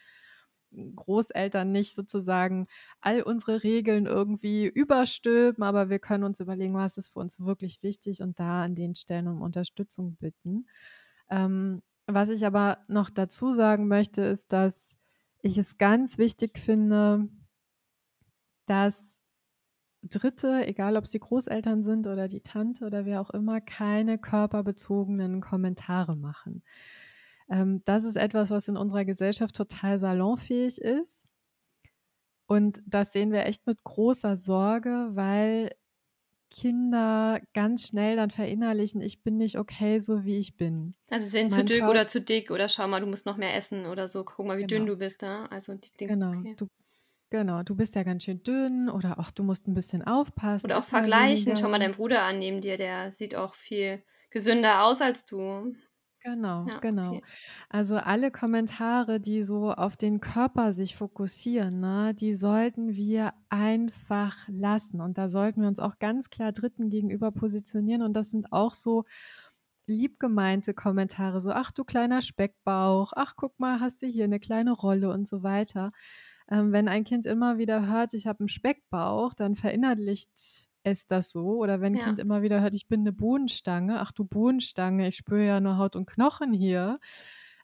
Großeltern nicht sozusagen all unsere Regeln irgendwie überstülpen, aber wir können uns überlegen, was ist für uns wirklich wichtig und da an den Stellen um Unterstützung bitten. Ähm, was ich aber noch dazu sagen möchte, ist, dass ich es ganz wichtig finde, dass Dritte, egal ob es die Großeltern sind oder die Tante oder wer auch immer, keine körperbezogenen Kommentare machen. Ähm, das ist etwas, was in unserer Gesellschaft total salonfähig ist. Und das sehen wir echt mit großer Sorge, weil Kinder ganz schnell dann verinnerlichen, ich bin nicht okay, so wie ich bin. Also sie sind zu dünn oder zu dick oder schau mal, du musst noch mehr essen oder so, guck mal, wie genau. dünn du bist da. Also die Dinge, genau, okay. du, genau, du bist ja ganz schön dünn oder auch du musst ein bisschen aufpassen. Oder auch vergleichen, schau mal deinen Bruder an neben dir, der sieht auch viel gesünder aus als du. Genau, ja, genau. Okay. Also alle Kommentare, die so auf den Körper sich fokussieren, ne, die sollten wir einfach lassen. Und da sollten wir uns auch ganz klar Dritten gegenüber positionieren. Und das sind auch so liebgemeinte Kommentare, so, ach du kleiner Speckbauch, ach guck mal, hast du hier eine kleine Rolle und so weiter. Ähm, wenn ein Kind immer wieder hört, ich habe einen Speckbauch, dann verinnerlicht ist das so. Oder wenn ein ja. Kind immer wieder hört, ich bin eine Bohnenstange, ach du Bohnenstange, ich spüre ja nur Haut und Knochen hier,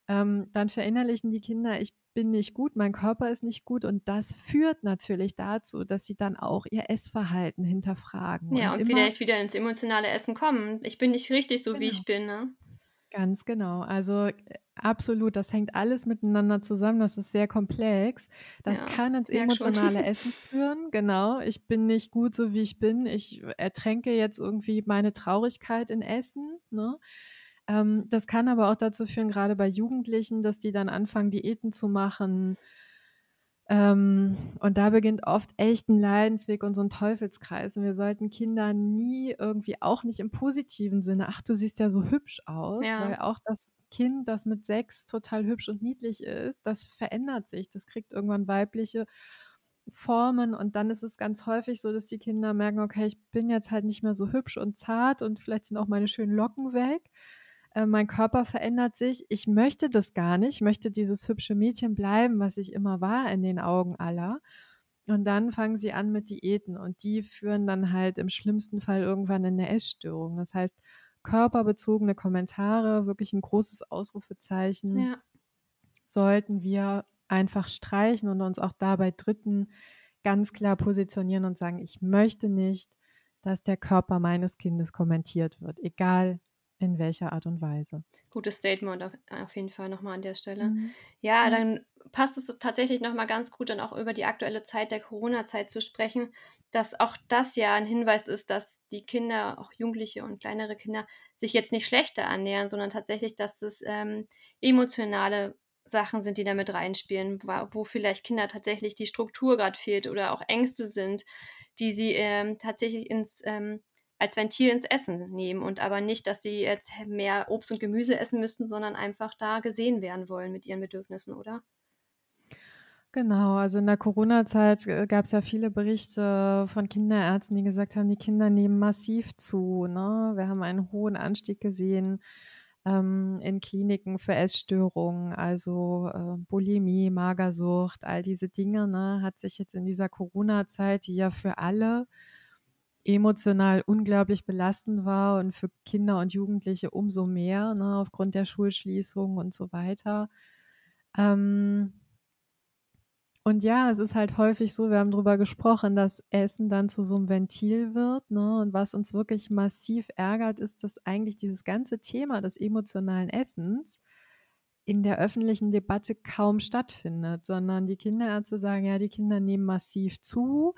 ähm, dann verinnerlichen die Kinder, ich bin nicht gut, mein Körper ist nicht gut und das führt natürlich dazu, dass sie dann auch ihr Essverhalten hinterfragen. Ja, und, und vielleicht wieder ins emotionale Essen kommen. Ich bin nicht richtig so, genau. wie ich bin. Ne? Ganz genau. Also äh, absolut, das hängt alles miteinander zusammen. Das ist sehr komplex. Das ja, kann ins emotionale Essen führen. Genau. Ich bin nicht gut so, wie ich bin. Ich ertränke jetzt irgendwie meine Traurigkeit in Essen. Ne? Ähm, das kann aber auch dazu führen, gerade bei Jugendlichen, dass die dann anfangen, Diäten zu machen, ähm, und da beginnt oft echt ein Leidensweg und so ein Teufelskreis. Und wir sollten Kinder nie irgendwie, auch nicht im positiven Sinne, ach, du siehst ja so hübsch aus, ja. weil auch das Kind, das mit sechs total hübsch und niedlich ist, das verändert sich. Das kriegt irgendwann weibliche Formen und dann ist es ganz häufig so, dass die Kinder merken, okay, ich bin jetzt halt nicht mehr so hübsch und zart und vielleicht sind auch meine schönen Locken weg äh, mein Körper verändert sich, ich möchte das gar nicht, ich möchte dieses hübsche Mädchen bleiben, was ich immer war in den Augen aller. Und dann fangen sie an mit Diäten und die führen dann halt im schlimmsten Fall irgendwann in eine Essstörung. Das heißt, körperbezogene Kommentare, wirklich ein großes Ausrufezeichen, ja. sollten wir einfach streichen und uns auch dabei Dritten ganz klar positionieren und sagen, ich möchte nicht, dass der Körper meines Kindes kommentiert wird, egal in welcher Art und Weise. Gutes Statement auf, auf jeden Fall nochmal an der Stelle. Mhm. Ja, dann passt es tatsächlich nochmal ganz gut, dann auch über die aktuelle Zeit der Corona-Zeit zu sprechen, dass auch das ja ein Hinweis ist, dass die Kinder, auch Jugendliche und kleinere Kinder, sich jetzt nicht schlechter ernähren, sondern tatsächlich, dass es ähm, emotionale Sachen sind, die damit reinspielen, wo vielleicht Kinder tatsächlich die Struktur gerade fehlt oder auch Ängste sind, die sie ähm, tatsächlich ins ähm, als Ventil ins Essen nehmen und aber nicht, dass sie jetzt mehr Obst und Gemüse essen müssten, sondern einfach da gesehen werden wollen mit ihren Bedürfnissen, oder? Genau, also in der Corona-Zeit äh, gab es ja viele Berichte von Kinderärzten, die gesagt haben, die Kinder nehmen massiv zu. Ne? Wir haben einen hohen Anstieg gesehen ähm, in Kliniken für Essstörungen, also äh, Bulimie, Magersucht, all diese Dinge, ne, hat sich jetzt in dieser Corona-Zeit, die ja für alle emotional unglaublich belastend war und für Kinder und Jugendliche umso mehr, ne, aufgrund der Schulschließung und so weiter. Ähm, und ja, es ist halt häufig so, wir haben darüber gesprochen, dass Essen dann zu so einem Ventil wird. Ne? Und was uns wirklich massiv ärgert, ist, dass eigentlich dieses ganze Thema des emotionalen Essens in der öffentlichen Debatte kaum stattfindet, sondern die Kinderärzte sagen, ja, die Kinder nehmen massiv zu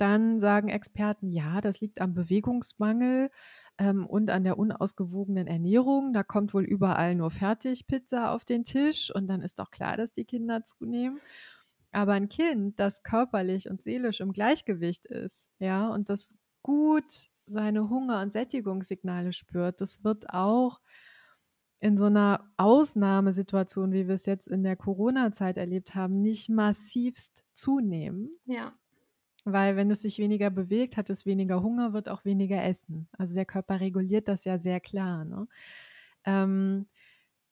dann sagen Experten, ja, das liegt am Bewegungsmangel. ähm, und an der unausgewogenen Ernährung. Da kommt wohl überall nur Fertigpizza auf den Tisch und dann ist doch klar, dass die Kinder zunehmen. Aber ein Kind, das körperlich und seelisch im Gleichgewicht ist, ja, und das gut seine Hunger- und Sättigungssignale spürt, das wird auch in so einer Ausnahmesituation, wie wir es jetzt in der Corona-Zeit erlebt haben, nicht massivst zunehmen. Ja. Weil wenn es sich weniger bewegt, hat es weniger Hunger, wird auch weniger essen. Also der Körper reguliert das ja sehr klar. Ne? Ähm,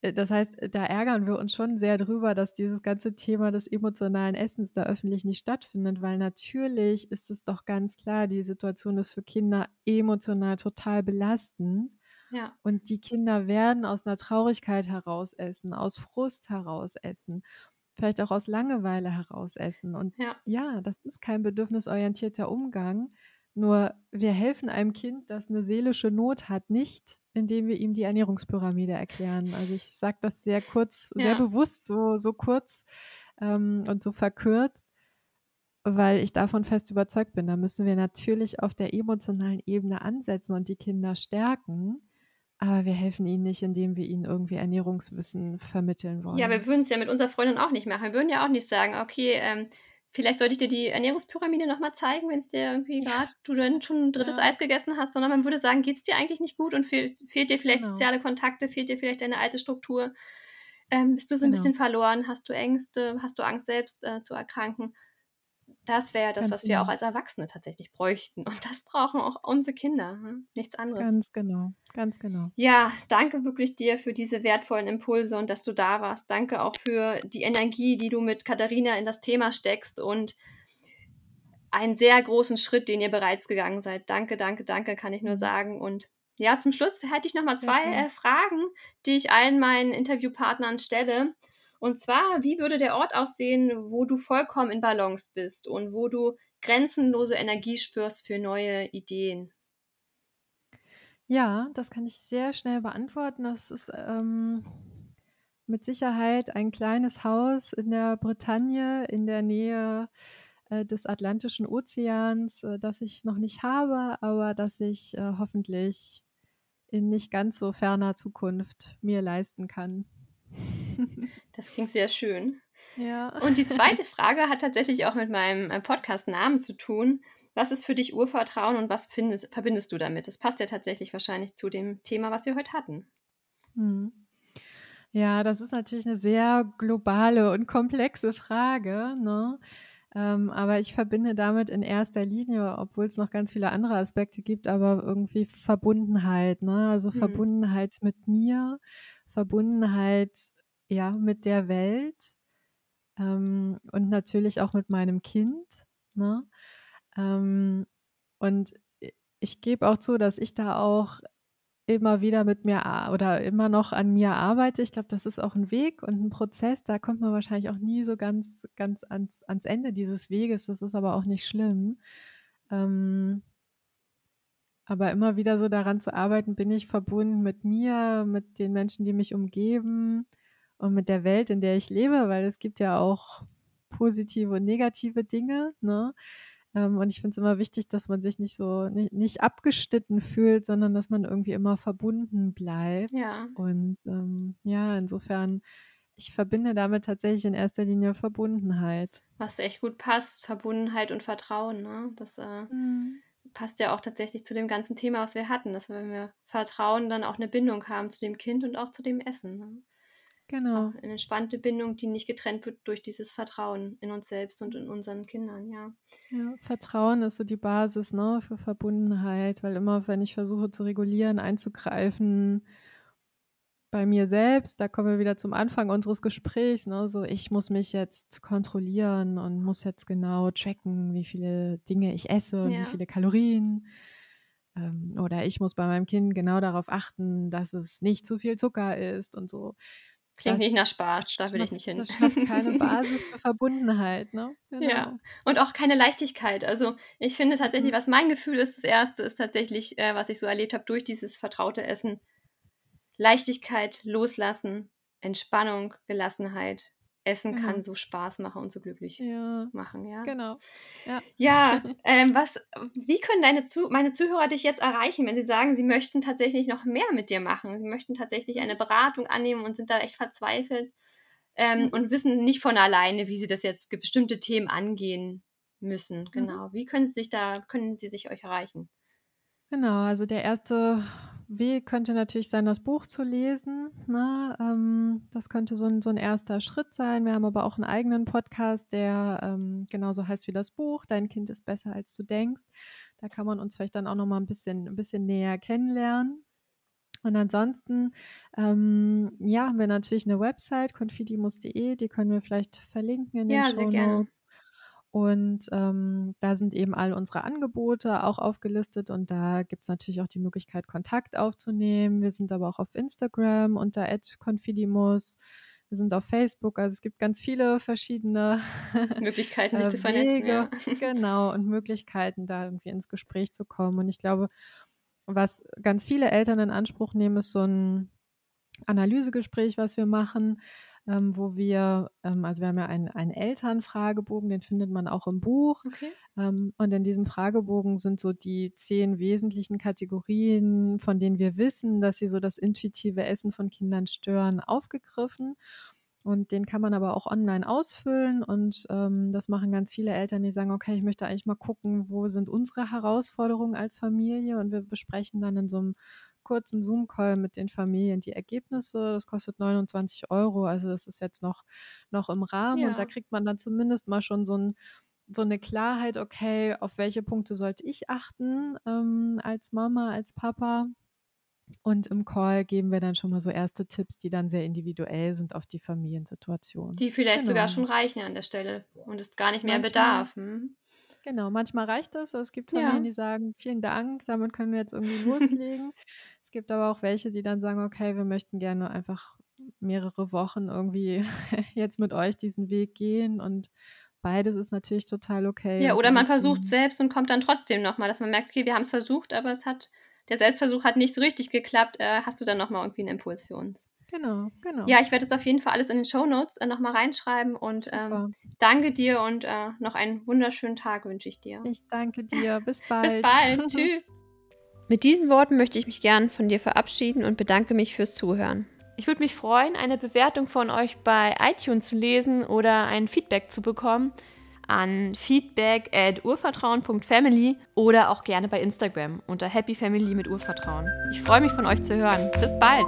äh, das heißt, da ärgern wir uns schon sehr drüber, dass dieses ganze Thema des emotionalen Essens da öffentlich nicht stattfindet, weil natürlich ist es doch ganz klar, die Situation ist für Kinder emotional total belastend. Ja. Und die Kinder werden aus einer Traurigkeit heraus essen, aus Frust heraus essen, vielleicht auch aus Langeweile heraus essen. Und Ja. ja, das ist kein bedürfnisorientierter Umgang. Nur wir helfen einem Kind, das eine seelische Not hat, nicht, indem wir ihm die Ernährungspyramide erklären. Also ich sage das sehr kurz, sehr Ja. bewusst, so, so kurz ähm, und so verkürzt, weil ich davon fest überzeugt bin. Da müssen wir natürlich auf der emotionalen Ebene ansetzen und die Kinder stärken. Aber wir helfen ihnen nicht, indem wir ihnen irgendwie Ernährungswissen vermitteln wollen. Ja, wir würden es ja mit unserer Freundin auch nicht machen. Wir würden ja auch nicht sagen, okay, ähm, vielleicht sollte ich dir die Ernährungspyramide nochmal zeigen, wenn es dir irgendwie Ja. gerade, du dann schon ein drittes Ja. Eis gegessen hast, sondern man würde sagen, geht es dir eigentlich nicht gut und fehl, fehlt dir vielleicht Genau. soziale Kontakte, fehlt dir vielleicht deine alte Struktur, ähm, bist du so ein Genau. bisschen verloren, hast du Ängste, hast du Angst selbst äh, zu erkranken. Das wäre ja das, Ganz was wir auch genau. als Erwachsene tatsächlich bräuchten. Und das brauchen auch unsere Kinder, ne? nichts anderes. Ganz genau, ganz genau. Ja, danke wirklich dir für diese wertvollen Impulse und dass du da warst. Danke auch für die Energie, die du mit Katharina in das Thema steckst und einen sehr großen Schritt, den ihr bereits gegangen seid. Danke, danke, danke, kann ich nur Mhm. sagen. Und ja, zum Schluss hätte ich noch mal Sehr zwei gerne. äh, Fragen, die ich allen meinen Interviewpartnern stelle. Und zwar, wie würde der Ort aussehen, wo du vollkommen in Balance bist und wo du grenzenlose Energie spürst für neue Ideen? Ja, das kann ich sehr schnell beantworten. Das ist ähm, mit Sicherheit ein kleines Haus in der Bretagne in der Nähe äh, des Atlantischen Ozeans, äh, das ich noch nicht habe, aber das ich äh, hoffentlich in nicht ganz so ferner Zukunft mir leisten kann. Das klingt sehr schön. ja. Und die zweite Frage hat tatsächlich auch mit meinem äh, Podcast-Namen zu tun. Was ist für dich Urvertrauen und was findest, verbindest du damit? Das passt ja tatsächlich wahrscheinlich zu dem Thema, was wir heute hatten. Hm. Ja, das ist natürlich eine sehr globale und komplexe Frage, ne? Ähm, aber ich verbinde damit in erster Linie, obwohl es noch ganz viele andere Aspekte gibt, aber irgendwie Verbundenheit, ne? Also Hm. Verbundenheit mit mir, Verbundenheit ja mit der Welt ähm, und natürlich auch mit meinem Kind, ne? Ähm, und ich gebe auch zu, dass ich da auch immer wieder mit mir oder immer noch an mir arbeite. Ich glaube, das ist auch ein Weg und ein Prozess. Da kommt man wahrscheinlich auch nie so ganz, ganz ans, ans Ende dieses Weges. Das ist aber auch nicht schlimm. Ähm, aber immer wieder so daran zu arbeiten, bin ich verbunden mit mir, mit den Menschen, die mich umgeben und mit der Welt, in der ich lebe, weil es gibt ja auch positive und negative Dinge. Ne? Ähm, und ich finde es immer wichtig, dass man sich nicht so nicht, nicht abgeschnitten fühlt, sondern dass man irgendwie immer verbunden bleibt. Ja. Und ähm, ja, insofern, ich verbinde damit tatsächlich in erster Linie Verbundenheit. Was echt gut passt, Verbundenheit und Vertrauen. Ne? Das äh, passt ja auch tatsächlich zu dem ganzen Thema, was wir hatten, dass wir, wenn wir vertrauen, dann auch eine Bindung haben zu dem Kind und auch zu dem Essen. Ne? Genau. Auch eine entspannte Bindung, die nicht getrennt wird durch dieses Vertrauen in uns selbst und in unseren Kindern, ja. Ja, Vertrauen ist so die Basis ne, für Verbundenheit, weil immer, wenn ich versuche zu regulieren, einzugreifen, bei mir selbst, da kommen wir wieder zum Anfang unseres Gesprächs, ne, so ich muss mich jetzt kontrollieren und muss jetzt genau tracken, wie viele Dinge ich esse und Ja. wie viele Kalorien. Ähm, oder ich muss bei meinem Kind genau darauf achten, dass es nicht zu viel Zucker ist und so. Klingt Das nicht nach Spaß, da will ich nicht hin. Das schafft keine Basis für Verbundenheit, ne? Ja. Und auch keine Leichtigkeit. Also ich finde tatsächlich, Mhm. was mein Gefühl ist, das Erste ist tatsächlich, äh, was ich so erlebt habe durch dieses vertraute Essen. Leichtigkeit, Loslassen, Entspannung, Gelassenheit, Essen genau. kann so Spaß machen und so glücklich ja. machen, ja. Genau. Ja, ja ähm, was, wie können deine Zu meine Zuhörer dich jetzt erreichen, wenn sie sagen, sie möchten tatsächlich noch mehr mit dir machen? Sie möchten tatsächlich eine Beratung annehmen und sind da echt verzweifelt ähm, mhm. und wissen nicht von alleine, wie sie das jetzt bestimmte Themen angehen müssen. Mhm. Genau. Mhm. Wie können sie sich da, können sie sich euch erreichen? Genau, also der erste Weg könnte natürlich sein, das Buch zu lesen. Ne? Ähm, das könnte so ein, so ein erster Schritt sein. Wir haben aber auch einen eigenen Podcast, der ähm, genauso heißt wie das Buch. Dein Kind ist besser, als du denkst. Da kann man uns vielleicht dann auch noch mal ein bisschen, ein bisschen näher kennenlernen. Und ansonsten, ähm, ja, haben wir natürlich eine Website, confidimus.de, die können wir vielleicht verlinken in den ja, Show Notes. Und ähm, da sind eben all unsere Angebote auch aufgelistet und da gibt es natürlich auch die Möglichkeit, Kontakt aufzunehmen. Wir sind aber auch auf Instagram unter @confidimus. Wir sind auf Facebook, also es gibt ganz viele verschiedene Möglichkeiten, sich äh, zu vernetzen. Ja. Genau, und Möglichkeiten, da irgendwie ins Gespräch zu kommen. Und ich glaube, was ganz viele Eltern in Anspruch nehmen, ist so ein Analysegespräch, was wir machen, ähm, wo wir, ähm, also wir haben ja einen, einen Elternfragebogen, den findet man auch im Buch. Okay. Ähm, und in diesem Fragebogen sind so die zehn wesentlichen Kategorien, von denen wir wissen, dass sie so das intuitive Essen von Kindern stören, aufgegriffen. Und den kann man aber auch online ausfüllen. Und ähm, das machen ganz viele Eltern, die sagen, okay, ich möchte eigentlich mal gucken, wo sind unsere Herausforderungen als Familie. Und wir besprechen dann in so einem kurzen Zoom-Call mit den Familien die Ergebnisse. Das kostet 29 Euro, also das ist jetzt noch, noch im Rahmen. Ja. Und da kriegt man dann zumindest mal schon so ein so eine Klarheit, okay, auf welche Punkte sollte ich achten ähm, als Mama, als Papa. Und im Call geben wir dann schon mal so erste Tipps, die dann sehr individuell sind auf die Familiensituation. Die vielleicht genau. sogar schon reichen an der Stelle und es gar nicht mehr Manchmal, bedarf. Hm? Genau, manchmal reicht das. Es gibt Familien, ja. die sagen, vielen Dank, damit können wir jetzt irgendwie loslegen. Es gibt aber auch welche, die dann sagen, okay, wir möchten gerne einfach mehrere Wochen irgendwie jetzt mit euch diesen Weg gehen und beides ist natürlich total okay. Ja, oder man versucht selbst und kommt dann trotzdem nochmal, dass man merkt, okay, wir haben es versucht, aber es hat, der Selbstversuch hat nicht so richtig geklappt. Äh, hast du dann nochmal irgendwie einen Impuls für uns? Genau, genau. Ja, ich werde es auf jeden Fall alles in den Show Notes äh, nochmal reinschreiben und ähm, danke dir und äh, noch einen wunderschönen Tag wünsche ich dir. Ich danke dir. Bis bald. Bis bald. Tschüss. Mit diesen Worten möchte ich mich gern von dir verabschieden und bedanke mich fürs Zuhören. Ich würde mich freuen, eine Bewertung von euch bei iTunes zu lesen oder ein Feedback zu bekommen an feedback at urvertrauen.family oder auch gerne bei Instagram unter happyfamily mit Urvertrauen. Ich freue mich von euch zu hören. Bis bald!